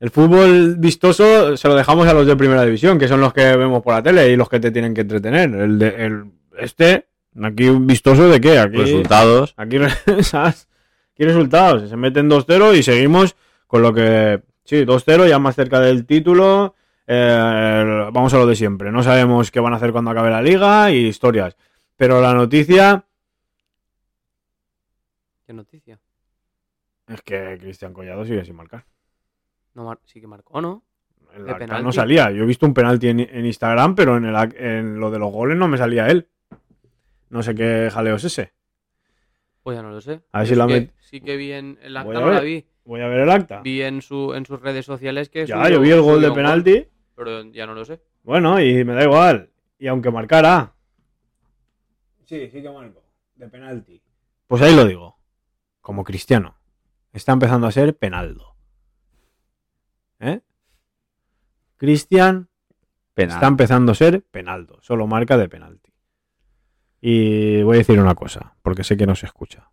el fútbol vistoso se lo dejamos a los de primera división, que son los que vemos por la tele y los que te tienen que entretener. El de, el, este, aquí vistoso de qué? Aquí, Resultados. aquí, ¿sabes? Aquí resultados. Se meten 2-0 y seguimos con lo que. Sí, 2-0, ya más cerca del título. Eh, vamos a lo de siempre. No sabemos qué van a hacer cuando acabe la liga y historias. Pero la noticia ¿Qué noticia? es que Cristian Collado sigue sin marcar. No mar- sí que marcó, ¿no? El ¿De penalti? no salía. Yo he visto un penalti en, en Instagram, pero en, el, en lo de los goles no me salía él. No sé qué jaleo es ese. Pues ya no lo sé. A ver si que- met- Sí que vi en el acta, no la vi. Voy a ver el acta. Vi en, su, en sus redes sociales que Ya, subió- yo vi el gol de penalti. pero ya no lo sé. Bueno, y me da igual. Y aunque marcara. Sí, sí que marcó. De penalti. Pues ahí lo digo. Como cristiano. Está empezando a ser penaldo. ¿Eh? Cristian Penal. está empezando a ser penaldo. Solo marca de penalti. Y voy a decir una cosa, porque sé que no se escucha.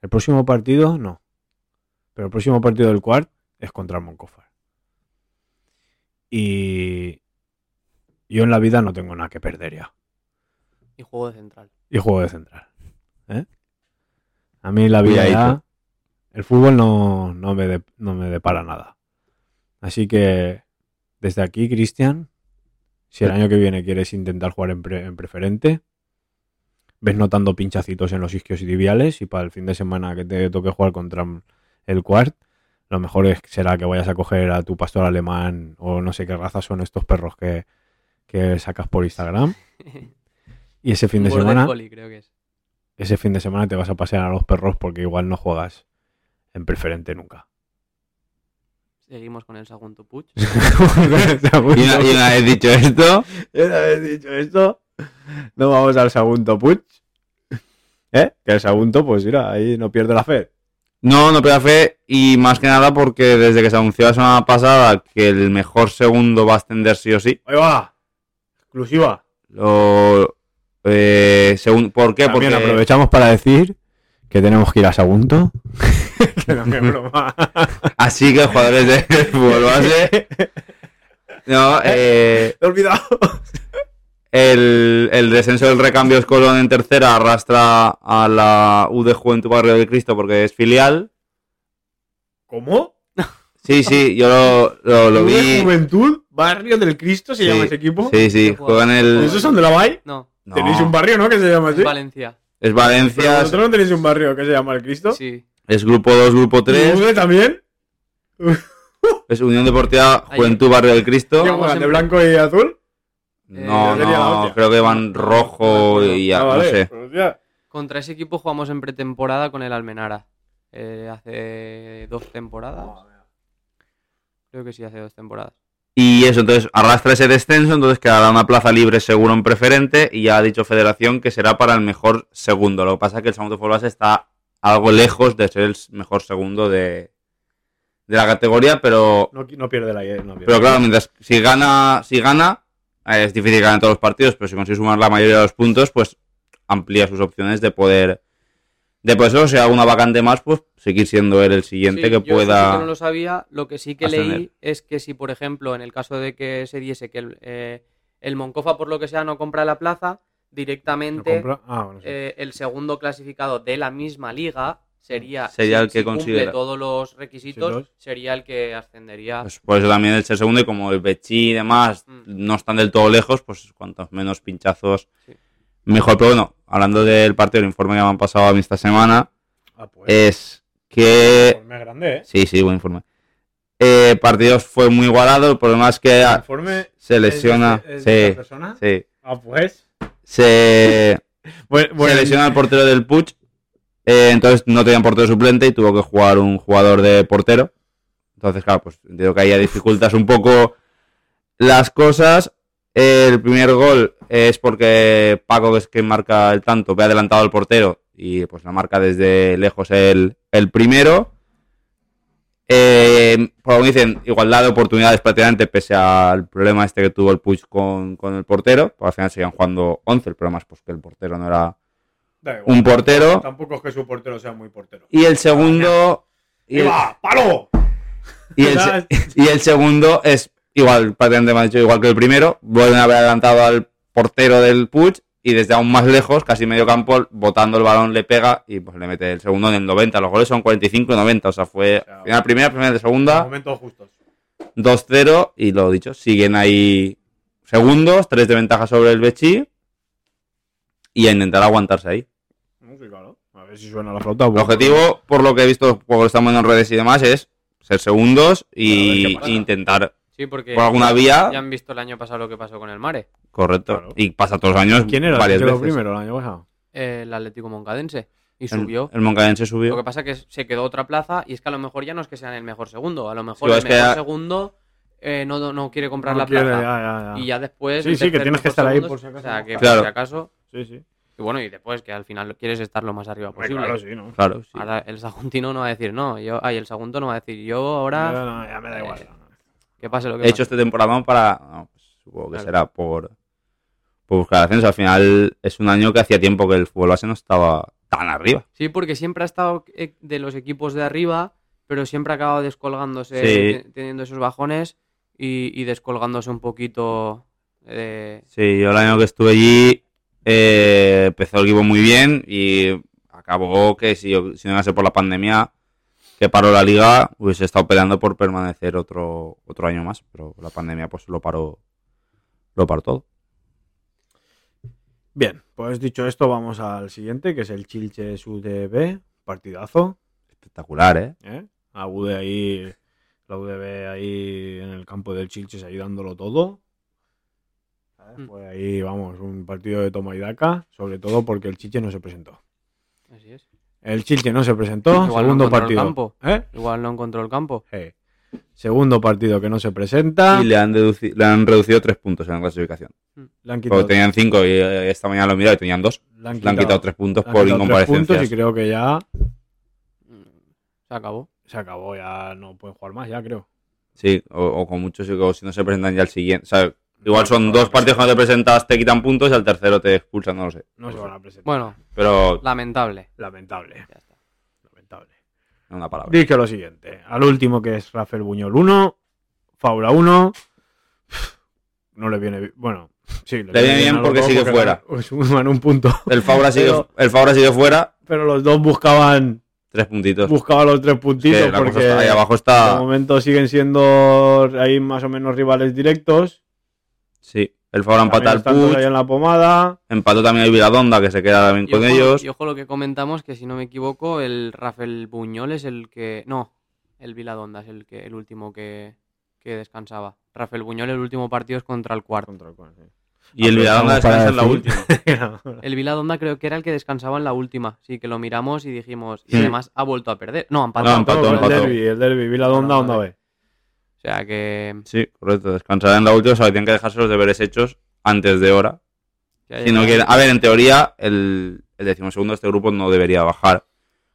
El próximo partido, no. Pero el próximo partido del Quart es contra Moncofar. Y yo en la vida no tengo nada que perder ya. Y juego de central. Y juego de central. ¿eh? A mí la vida ya, el fútbol no, no, me de- no me depara nada. Así que desde aquí, Cristian, si el año que viene quieres intentar jugar en, pre- en preferente, ves notando pinchacitos en los isquios y tibiales y para el fin de semana que te toque jugar contra el Quart, lo mejor es, será que vayas a coger a tu pastor alemán o no sé qué raza son estos perros que, que sacas por Instagram. Y ese fin de [laughs] Border semana creo que es. ese fin de semana te vas a pasear a los perros porque igual no juegas en preferente nunca. Seguimos con el Sagunto Puch. [laughs] Y una, y una vez dicho esto, [laughs] Y una vez dicho esto, [laughs] no vamos al Sagunto Puch. [laughs] ¿Eh? Que el Sagunto, pues mira, ahí no pierde la fe. no, no pega fe. Y más que nada porque desde que se anunció la semana pasada que el mejor segundo va a ascender sí o sí. Ahí va. Exclusiva. Lo, eh, según, ¿Por qué? También Porque aprovechamos para decir que tenemos que ir a Sagunto. [laughs] que no, broma. así que jugadores de fútbol base. No, eh, Te he olvidado. El, el descenso del recambio Colón en tercera arrastra a la U de Juventud Barrio del Cristo porque es filial. ¿Cómo? Sí, sí, yo lo, lo, lo Club de vi. Juventud, Barrio del Cristo se Sí, llama ese equipo. Sí, sí, juegan el. ¿Esos son de la Bay? No, Tenéis un barrio, ¿no? Que se llama es así. Valencia. Es ¿Pero Valencia, vosotros no tenéis un barrio que se llama el Cristo? Sí. es grupo 2, grupo 3. ¿Y Ude también? Es Unión Deportiva Juventud Barrio del Cristo. ¿Qué Vamos juegan? ¿De blanco y azul? No, Eh, no, hostia. creo que van No, rojo no, no, y ya, Ah, no sé. Pues ya. Contra ese equipo jugamos en pretemporada con el Almenara. Eh, hace dos temporadas. Creo que sí, hace dos temporadas. Y eso, entonces arrastra ese descenso, entonces quedará una plaza libre seguro en preferente y ya ha dicho Federación que será para el mejor segundo. Lo que pasa es que el segundo fútbol base está algo lejos de ser el mejor segundo de, de la categoría, pero, No, no pierde la idea. No pierde. pero claro, mientras si gana, si gana, eh, es difícil ganar todos los partidos, pero si consigue sumar la mayoría de los puntos, pues amplía sus opciones de poder. De pues eso, si hay alguna vacante más, pues seguir siendo él el siguiente Sí, que yo pueda. que no lo sabía. Lo que sí que ascender. leí es que si, por ejemplo, en el caso de que se diese que el, eh, el Moncofa, por lo que sea, no compra la plaza, ¿Lo directamente compra? Ah, bueno, sí. eh, el segundo clasificado de la misma liga sería, Sería si- el que si cumple considera. todos los requisitos, Sí, los- sería el que ascendería. Pues por eso también el ser segundo y como el Bechi y demás Mm. no están del todo lejos, pues cuantos menos pinchazos, Sí. mejor. Pero bueno, hablando del partido, el informe que me han pasado a mí esta semana Ah, pues. es que... informe grande, ¿eh? Sí, sí, buen informe. Eh, partidos fue muy igualado, el problema es que El informe se lesiona... es de- es de Sí, persona? sí. Ah, pues. Se, [laughs] Bueno, se lesiona el portero del Puig, eh, entonces no tenían portero suplente y tuvo que jugar un jugador de portero. Entonces, claro, pues entiendo que ahí ya dificultas un poco las cosas. El primer gol es porque Paco, que es quien marca el tanto, ve adelantado al portero y pues la marca desde lejos el, el primero. Eh, que dicen, igualdad de oportunidades prácticamente, pese al problema este que tuvo el Puig con, con el portero. Pues al final seguían jugando 11, el problema es pues, que el portero no era igual. un portero. Tampoco es que su portero sea muy portero. Y el segundo. Y el, ¡Viva! ¡Palo! y el se- [laughs] y el segundo es igual, prácticamente me ha dicho igual que el primero. Vuelven a haber adelantado al portero del Puig y desde aún más lejos, casi medio campo, botando el balón le pega y pues le mete el segundo en el 90. Los goles son 45 y 90, o sea, fue sea, final primera, primera de segunda, momentos justos. 2-0 y lo dicho, siguen ahí segundos, 3 de ventaja sobre el Bechi y a intentar aguantarse ahí. No, sí, claro. A ver si suena la flauta. El objetivo, por lo que he visto, por lo que estamos en redes y demás, es ser segundos y intentar Sí, porque por alguna ya- vía. ya han visto el año pasado lo que pasó con el Mare, Correcto. Claro. Y pasa todos los años ¿Quién era el varias veces. primero el año pasado? el Atlético Moncadense, y El- subió. El, Moncadense Lo subió. que pasa es que se quedó otra plaza y es que a lo mejor ya no es que sean el mejor segundo, a lo mejor Sí, el mejor ya- segundo eh, no, no quiere comprar No la quiere, plaza. ya, ya, ya. Y ya después. Sí, el sí, que tienes que estar ahí por si acaso. O sea, que Claro. por si acaso. Sí, sí. Y bueno, y después que al final quieres estar lo más arriba posible. claro, sí, ¿no? Claro, sí. Ahora el Saguntino no va a decir no, yo, ay, el Sagunto no va a decir yo ahora no, ya me da igual. eh, que pase lo que He hecho este temporada para. no, pues, supongo que Claro. será por, por buscar ascenso. Al final es un año que hacía tiempo que el fútbol base no estaba tan arriba. Sí, porque siempre ha estado eh, de los equipos de arriba, pero siempre ha acabado descolgándose, Sí. te- teniendo esos bajones y, y descolgándose un poquito de... Sí, yo el año que estuve allí eh, empezó el equipo muy bien y acabó que si, no iba a ser por la pandemia que paró la liga, hubiese estado peleando por permanecer otro, otro año más, pero la pandemia pues lo paró, lo paró todo. Bien, pues dicho esto, vamos al siguiente, que es el Chilches UDB. Partidazo. Espectacular, ¿eh? ¿eh? La UD ahí, la UDB ahí en el campo del Chilches ahí dándolo todo. ¿Sabes? Mm. Pues ahí, vamos, un partido de toma y daca, sobre todo porque el Chilche no se presentó. Así es. El Chilche no se presentó, Igual no segundo encontró el partido. campo. ¿Eh? Igual no encontró el campo. Eh. Segundo partido que no se presenta. Y le han, le han reducido tres puntos en la clasificación. Le han quitado, Porque tenían cinco y eh, esta mañana lo he mirado y tenían dos. le han Le han quitado tres puntos le han por quitado tres incomparecencias. puntos y creo que ya Se acabó. se acabó, ya no pueden jugar más, ya creo. Sí, o, o con muchos, o si no se presentan ya el siguiente. O sea, igual son no, dos no, partidos que no te presentas, te quitan puntos y al tercero te expulsan, no lo sé. No se van a presentar. Bueno, Pero, lamentable. Lamentable. Ya está. Lamentable. una palabra. Dice lo siguiente. Al último que es Rafael Buñol 1, Faura 1. No le viene bien. Bueno, sí, Le viene bien porque sigue fuera. Suman un punto. El Fabra sigue, Pero- el Fabra sigue fuera, Pero los dos buscaban, tres puntitos. buscaban los tres puntitos Que la cosa porque está- ahí abajo de está. momento siguen siendo ahí más o menos rivales directos. Sí, el Fabra empata al Puig, en la pomada. empató también el Viladonda que se queda también Y con ojo, ellos. y ojo lo que comentamos, que si no me equivoco, el Rafael Buñol es el que... No, el Viladonda es el, que, el último que, que descansaba. Rafael Buñol el último partido es contra el cuarto. Y el Viladonda descansa en la última. [laughs] El Viladonda creo que era el que descansaba en la última. Sí, que lo miramos y dijimos... Y Sí. además ha vuelto a perder. No, ha No, empató, el empató. derbi, el derbi, vi la onda, onda B. O sea que... Sí, correcto, descansará en la última, o sea, tienen que dejarse los deberes hechos antes de hora. que Si no quieren- A ver, en teoría, el, el decimosegundo de este grupo no debería bajar.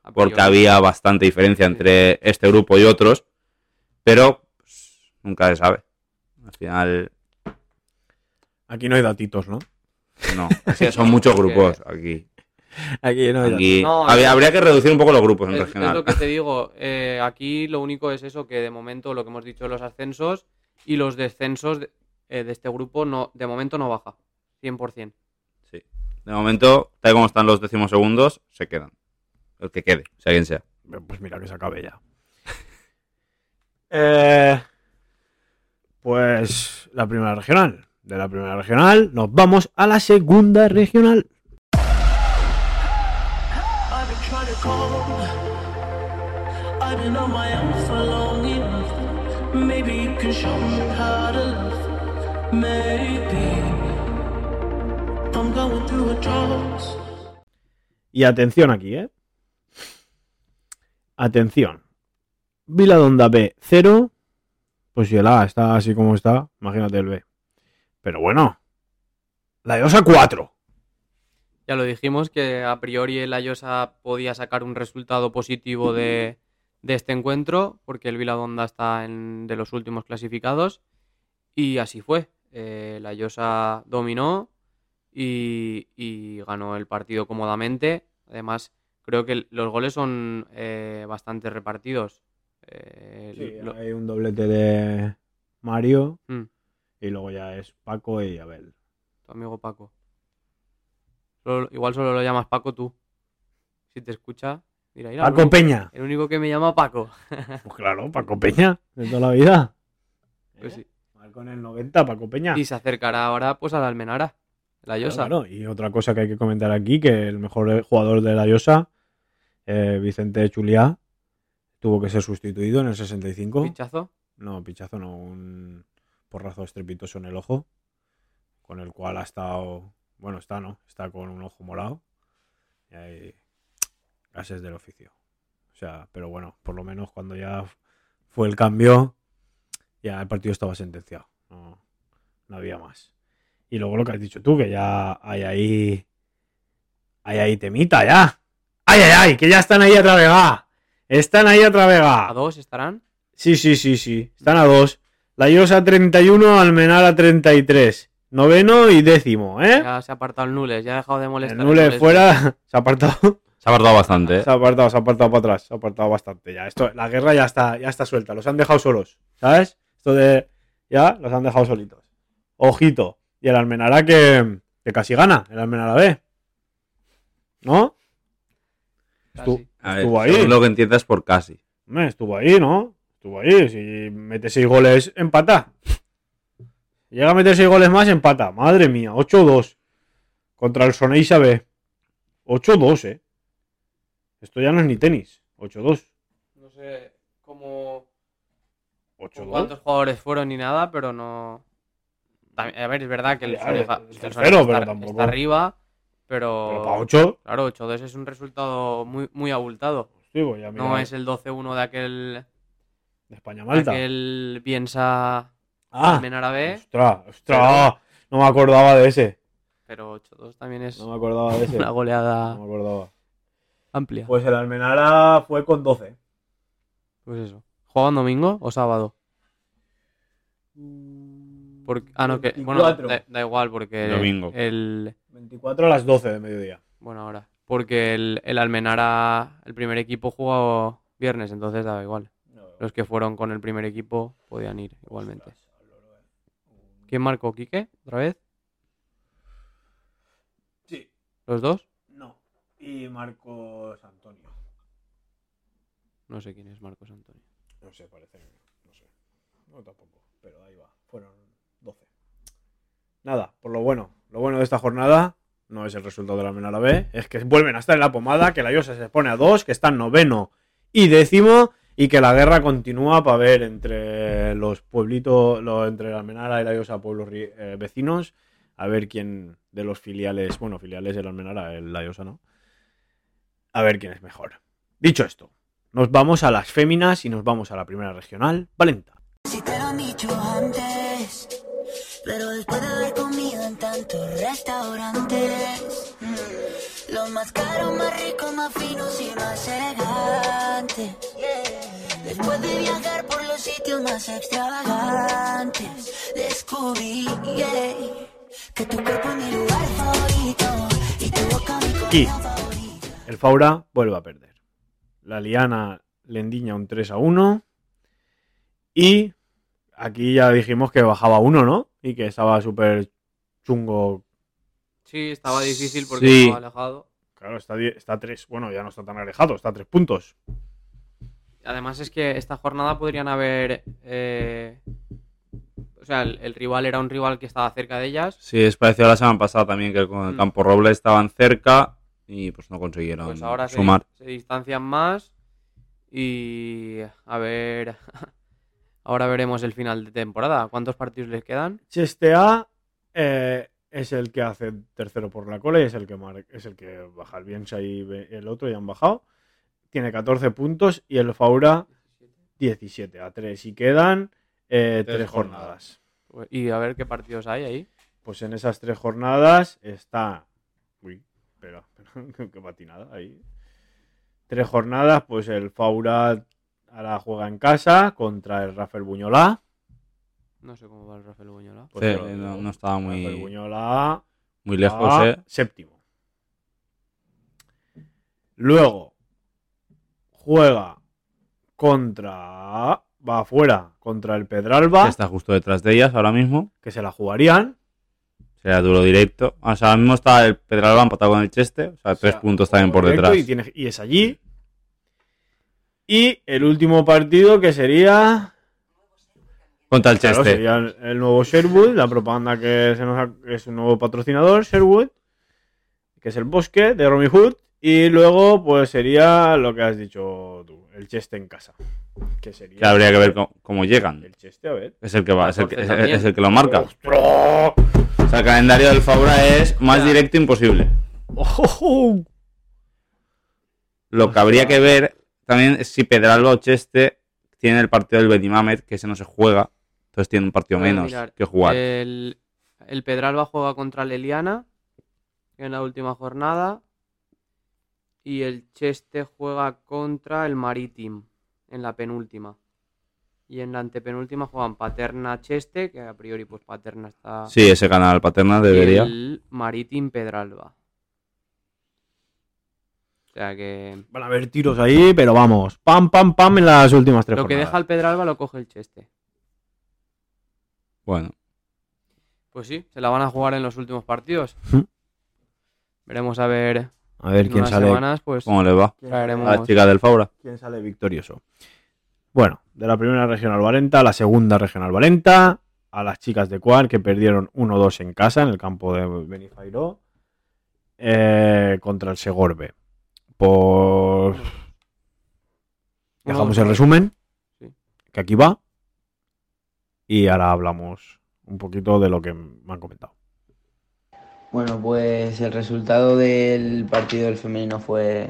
a porque priori. había bastante diferencia entre este grupo y otros, pero pues, nunca se sabe. Al final, Aquí no hay datitos, ¿no? No, es que son muchos [laughs] grupos aquí. [laughs] Aquí no hay Aquí No, habría, que reducir un poco los grupos en Es, es regional. lo que te [laughs] digo. eh, aquí lo único es eso, que de momento lo que hemos dicho, los ascensos y los descensos de, eh, de este grupo no, de momento no baja. 100%. Sí. De momento, tal y como están los décimos segundos, se quedan. El que quede, sea quien sea. Pues mira que se acabe ya. [laughs] Eh, pues la primera regional. De la primera regional nos vamos a la segunda regional. A. Y atención aquí, ¿eh? Atención. Viladonda B 0. Pues si el A está así como está, imagínate el B. Pero bueno. La Diosa 4. Ya lo dijimos que a priori el Ayosa podía sacar un resultado positivo de, de este encuentro, porque el Viladonda está en, de los últimos clasificados. Y así fue. Eh, el Ayosa dominó y, y ganó el partido cómodamente. Además, creo que los goles son eh, bastante repartidos. Eh, lo- hay un doblete de Mario. Mm. Y luego ya es Paco y Abel. tu amigo Paco. Solo- igual solo lo llamas Paco tú. Si te escucha, dirá, "Mira, el Paco único- Peña. El único que me llama Paco. [laughs] Pues claro, Paco Peña. De toda la vida. Pues sí. Con el 90, Paco Peña. Y se acercará ahora pues a la Almenara, la Llosa. Claro, y otra cosa que hay que comentar aquí, que el mejor jugador de la Llosa, eh, Vicente Chuliá, tuvo que ser sustituido en el 65. Pinchazo. No, pinchazo no, un porrazo estrepitoso en el ojo, con el cual ha estado, bueno, está, ¿no? Está con un ojo morado. Y hay gases del oficio. O sea, pero bueno, por lo menos cuando ya fue el cambio, ya el partido estaba sentenciado. No, no había más. Y luego lo que has dicho tú, que ya hay ahí. Hay ahí temita ya. ¡Ay, ay, ay! Que ya están ahí otra vez. Están ahí otra vez. ah. ¿A dos estarán? Sí, sí, sí, sí. Están a dos. La Llosa 31, Almenara 33. Noveno y décimo, ¿eh? Ya se ha apartado el Nules, ya ha dejado de El molestar. Nule Nules. fuera. [laughs] Se ha apartado. Se ha apartado bastante, ¿eh? Se ha apartado, se ha apartado para atrás. Se ha apartado bastante. Ya, esto, la guerra ya está, ya está suelta. Los han dejado solos. ¿Sabes? Esto de. Ya, los han dejado solitos. Ojito. Y el Almenara que, que casi gana. El Almenara B. ¿No? Casi. Estu- A ver, estuvo ahí. según lo que entiendas por casi. Hombre, estuvo ahí, ¿no? Estuvo ahí. Si mete seis goles, empata. Llega a meter seis goles más, empata. Madre mía, 8-2. Contra el Soneisa B. 8-2, eh. Esto ya no es ni tenis. 8-2. No sé cómo. con 8-2. cuántos jugadores fueron ni nada, pero no. A ver, es verdad que el Ya, Soneja, es el tercero, Soneja pero está, tampoco- está arriba, pero. Pero para 8. Claro, 8-2 es un resultado muy, muy abultado. Sí, ya mira, No es el 12-1 de aquel, de España de Malta. aquel piensa Ah, Almenara B, ostras, ostras. No me acordaba de ese. pero 8-2 también es No me acordaba de ese. una goleada No me acordaba. amplia. Pues el Almenara fue con 12. Pues eso. ¿Juegan domingo o sábado? Porque, ah, no, que. Bueno, 24. da, da igual, porque. Domingo. El. 24 a las 12 de mediodía. Bueno, ahora. Porque el, el Almenara, el primer equipo jugó viernes, entonces daba igual. Los que fueron con el primer equipo podían ir igualmente. ¿Quién marcó? ¿Quique? ¿Otra vez? Sí. ¿Los dos? No. Y Marcos Antonio. No sé quién es Marcos Antonio. No sé, parece. No sé. No tampoco. Pero ahí va. Fueron 12. Nada, por lo bueno. Lo bueno de esta jornada no es el resultado de la Almenara B. Es que vuelven a estar en la pomada. Que la Llosa se pone a 2. Que están noveno y décimo. Y que la guerra continúa para ver entre los pueblitos. entre la Almenara y la Llosa, pueblos eh, vecinos. A ver quién de los filiales. Bueno, filiales de la Almenara, el la Llosa, ¿no? A ver quién es mejor. Dicho esto, nos vamos a las féminas y nos vamos a la primera regional, Valenta. Si te lo han dicho antes, pero después de haber comido en tantos restaurantes, los más caros, más ricos, más finos y más elegantes. Después de viajar por los sitios más extravagantes, descubrí yeah, Que tu cuerpo es mi lugar favorito y tu boca mi favorita. el Faura vuelve a perder. La Liana le endiña un 3 a 1. Y aquí ya dijimos que bajaba uno, ¿no? Y que estaba súper chungo. Sí, estaba difícil porque Sí. estaba alejado. Claro, está, está a 3. Bueno, ya no está tan alejado, está a 3 puntos. Además es que esta jornada podrían haber... eh, O sea, el, el rival era un rival que estaba cerca de ellas. Sí, es parecido a la semana pasada también, que con el Mm. Campo Roble estaban cerca y pues no consiguieron Pues ahora se, sumar. se distancian más y a ver, [laughs] ahora veremos el final de temporada. ¿Cuántos partidos les quedan? Chestea eh, es el que hace tercero por la cola y es el que, mar- es el que baja el Bielsa y el otro y han bajado. Tiene 14 puntos y el Faura 17 a 3. Y quedan eh, Tres tres jornadas. jornadas. Y a ver qué partidos hay ahí. Pues en esas tres jornadas está. Uy, espera, [laughs] espera, qué patinada ahí. Tres jornadas, pues el Faura ahora juega en casa contra el Rafael Buñolá. No sé cómo va el Rafael Buñola. Pues Sí, no, no estaba Rafael muy, Buñolá muy lejos, va ¿eh? Séptimo. Luego juega contra. Va afuera contra el Pedralba, Que está justo detrás de ellas ahora mismo. que se la jugarían. Será duro directo. O sea, ahora mismo está el Pedralba empatado con el Cheste. O sea, O tres puntos también por detrás. Y, tiene- y es allí. Y el último partido que sería. Contra el claro, Cheste. sería el, el nuevo Sherwood, la propaganda que se nos ha- que es un nuevo patrocinador, Sherwood, que es el bosque de Romy Hood. Y luego, pues sería lo que has dicho tú, el Cheste en casa. Que sería. Que habría que ver cómo, cómo llegan. El Cheste, a ver. Es el que va, es el que, 14 es- el que lo marca. ¡Ostras! O sea, el calendario del Faura es más directo imposible. ¡Ojo! Lo que habría que ver también es si Pedralba o Cheste tienen el partido del Benimamet, que ese no se juega. Entonces tienen un partido menos mirar. que jugar. El, el Pedralba juega contra el Eliana en la última jornada. Y el Cheste juega contra el Maritim en la penúltima. Y en la antepenúltima juegan Paterna Cheste, que a priori pues Paterna está. Sí, ese canal Paterna y debería. el Maritim Pedralba. O sea que. Van a haber tiros ahí, pero vamos. Pam, pam, pam en las últimas tres Lo que deja el Pedralba lo coge el Cheste. Bueno, Pues sí, se la van a jugar en los últimos partidos. Veremos a ver A ver en quién sale, semanas, pues ¿cómo le va? A la chica del Faura. quién sale victorioso. Bueno, de la primera regional Valenta a la segunda regional Valenta, a las chicas de Cuar que perdieron 1-2 en casa en el campo de Benifairó eh, contra el Segorbe. Por... Dejamos el resumen, que aquí va, y ahora hablamos un poquito de lo que me han comentado. Bueno, pues el resultado del partido del femenino fue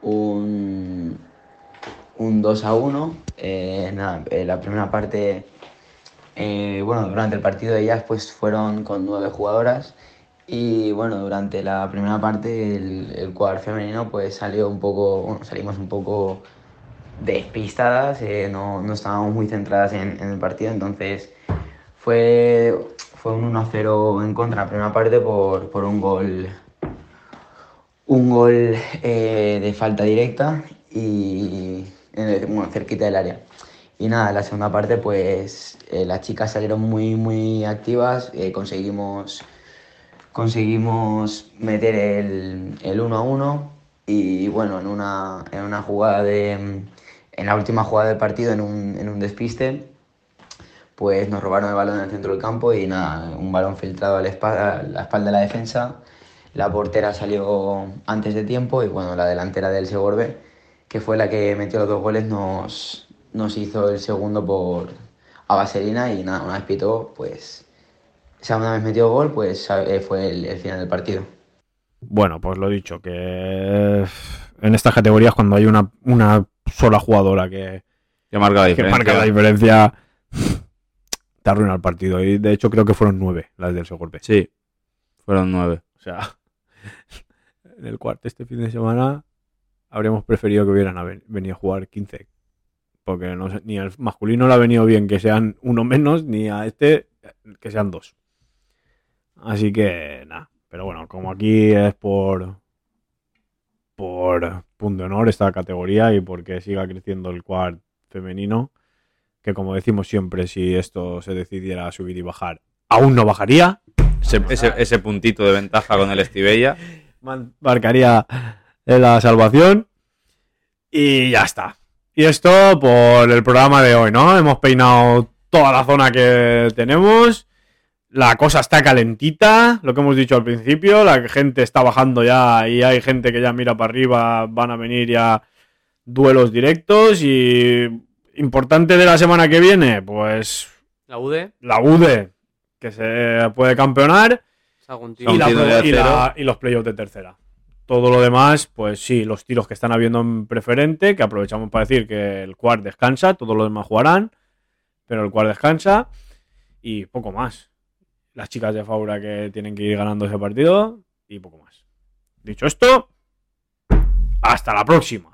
un, un 2 a 1. Eh, nada, eh, la primera parte, eh, bueno, durante el partido ellas pues fueron con nueve jugadoras y bueno, durante la primera parte el, el cuadro femenino pues salió un poco, bueno, salimos un poco despistadas, eh, no, no estábamos muy centradas en, en el partido, entonces fue, fue un 1-0 en contra la primera parte por, por un gol un gol eh, de falta directa y en bueno, cerquita del área. Y nada, en la segunda parte pues eh, las chicas salieron muy muy activas, eh, conseguimos conseguimos meter el, el 1 a 1 y bueno, en una, en una jugada de en la última jugada del partido en un, en un despiste pues nos robaron el balón en el centro del campo y nada, un balón filtrado a la espalda, a la espalda de la defensa. La portera salió antes de tiempo y bueno, la delantera del Segorbe, que fue la que metió los dos goles, nos, nos hizo el segundo por a vaselina y nada, una vez pitó, pues esa una vez metió gol, pues eh, fue el, el final del partido. Bueno, pues lo dicho, que en estas categorías cuando hay una, una sola jugadora que, Que marca la que diferencia. marca la diferencia, te arruina el partido. Y de hecho creo que fueron nueve las del Segorbe. Sí, fueron nueve. O sea, [laughs] en el cuarto este fin de semana habríamos preferido que hubieran venido a jugar 15. Porque no ni al masculino le ha venido bien que sean uno menos, ni a este que sean dos. Así que nada. Pero bueno, como aquí es por por punto de honor esta categoría y porque siga creciendo el quad femenino, que como decimos siempre, si esto se decidiera subir y bajar, aún no bajaría, Ese, ese- ese puntito de ventaja con el Estivella. marcaría la salvación y ya está. Y esto por el programa de hoy, ¿no? Hemos peinado toda la zona que tenemos. La cosa está calentita, lo que hemos dicho al principio, la gente está bajando ya y hay gente que ya mira para arriba, van a venir ya duelos directos y importante de la semana que viene, pues La UD, la UDE, que se puede campeonar y, la- Saguntino de y la- acero. y los playoffs de tercera. Todo lo demás, pues sí, los tiros que están habiendo en preferente, que aprovechamos para decir que el quad descansa, todos los demás jugarán, pero el quad descansa y poco más. Las chicas de Faura que tienen que ir ganando ese partido y poco más. Dicho esto, hasta la próxima.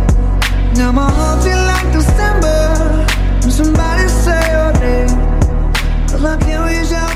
Now my heart in like December. When somebody say your name. Cause I can't reach out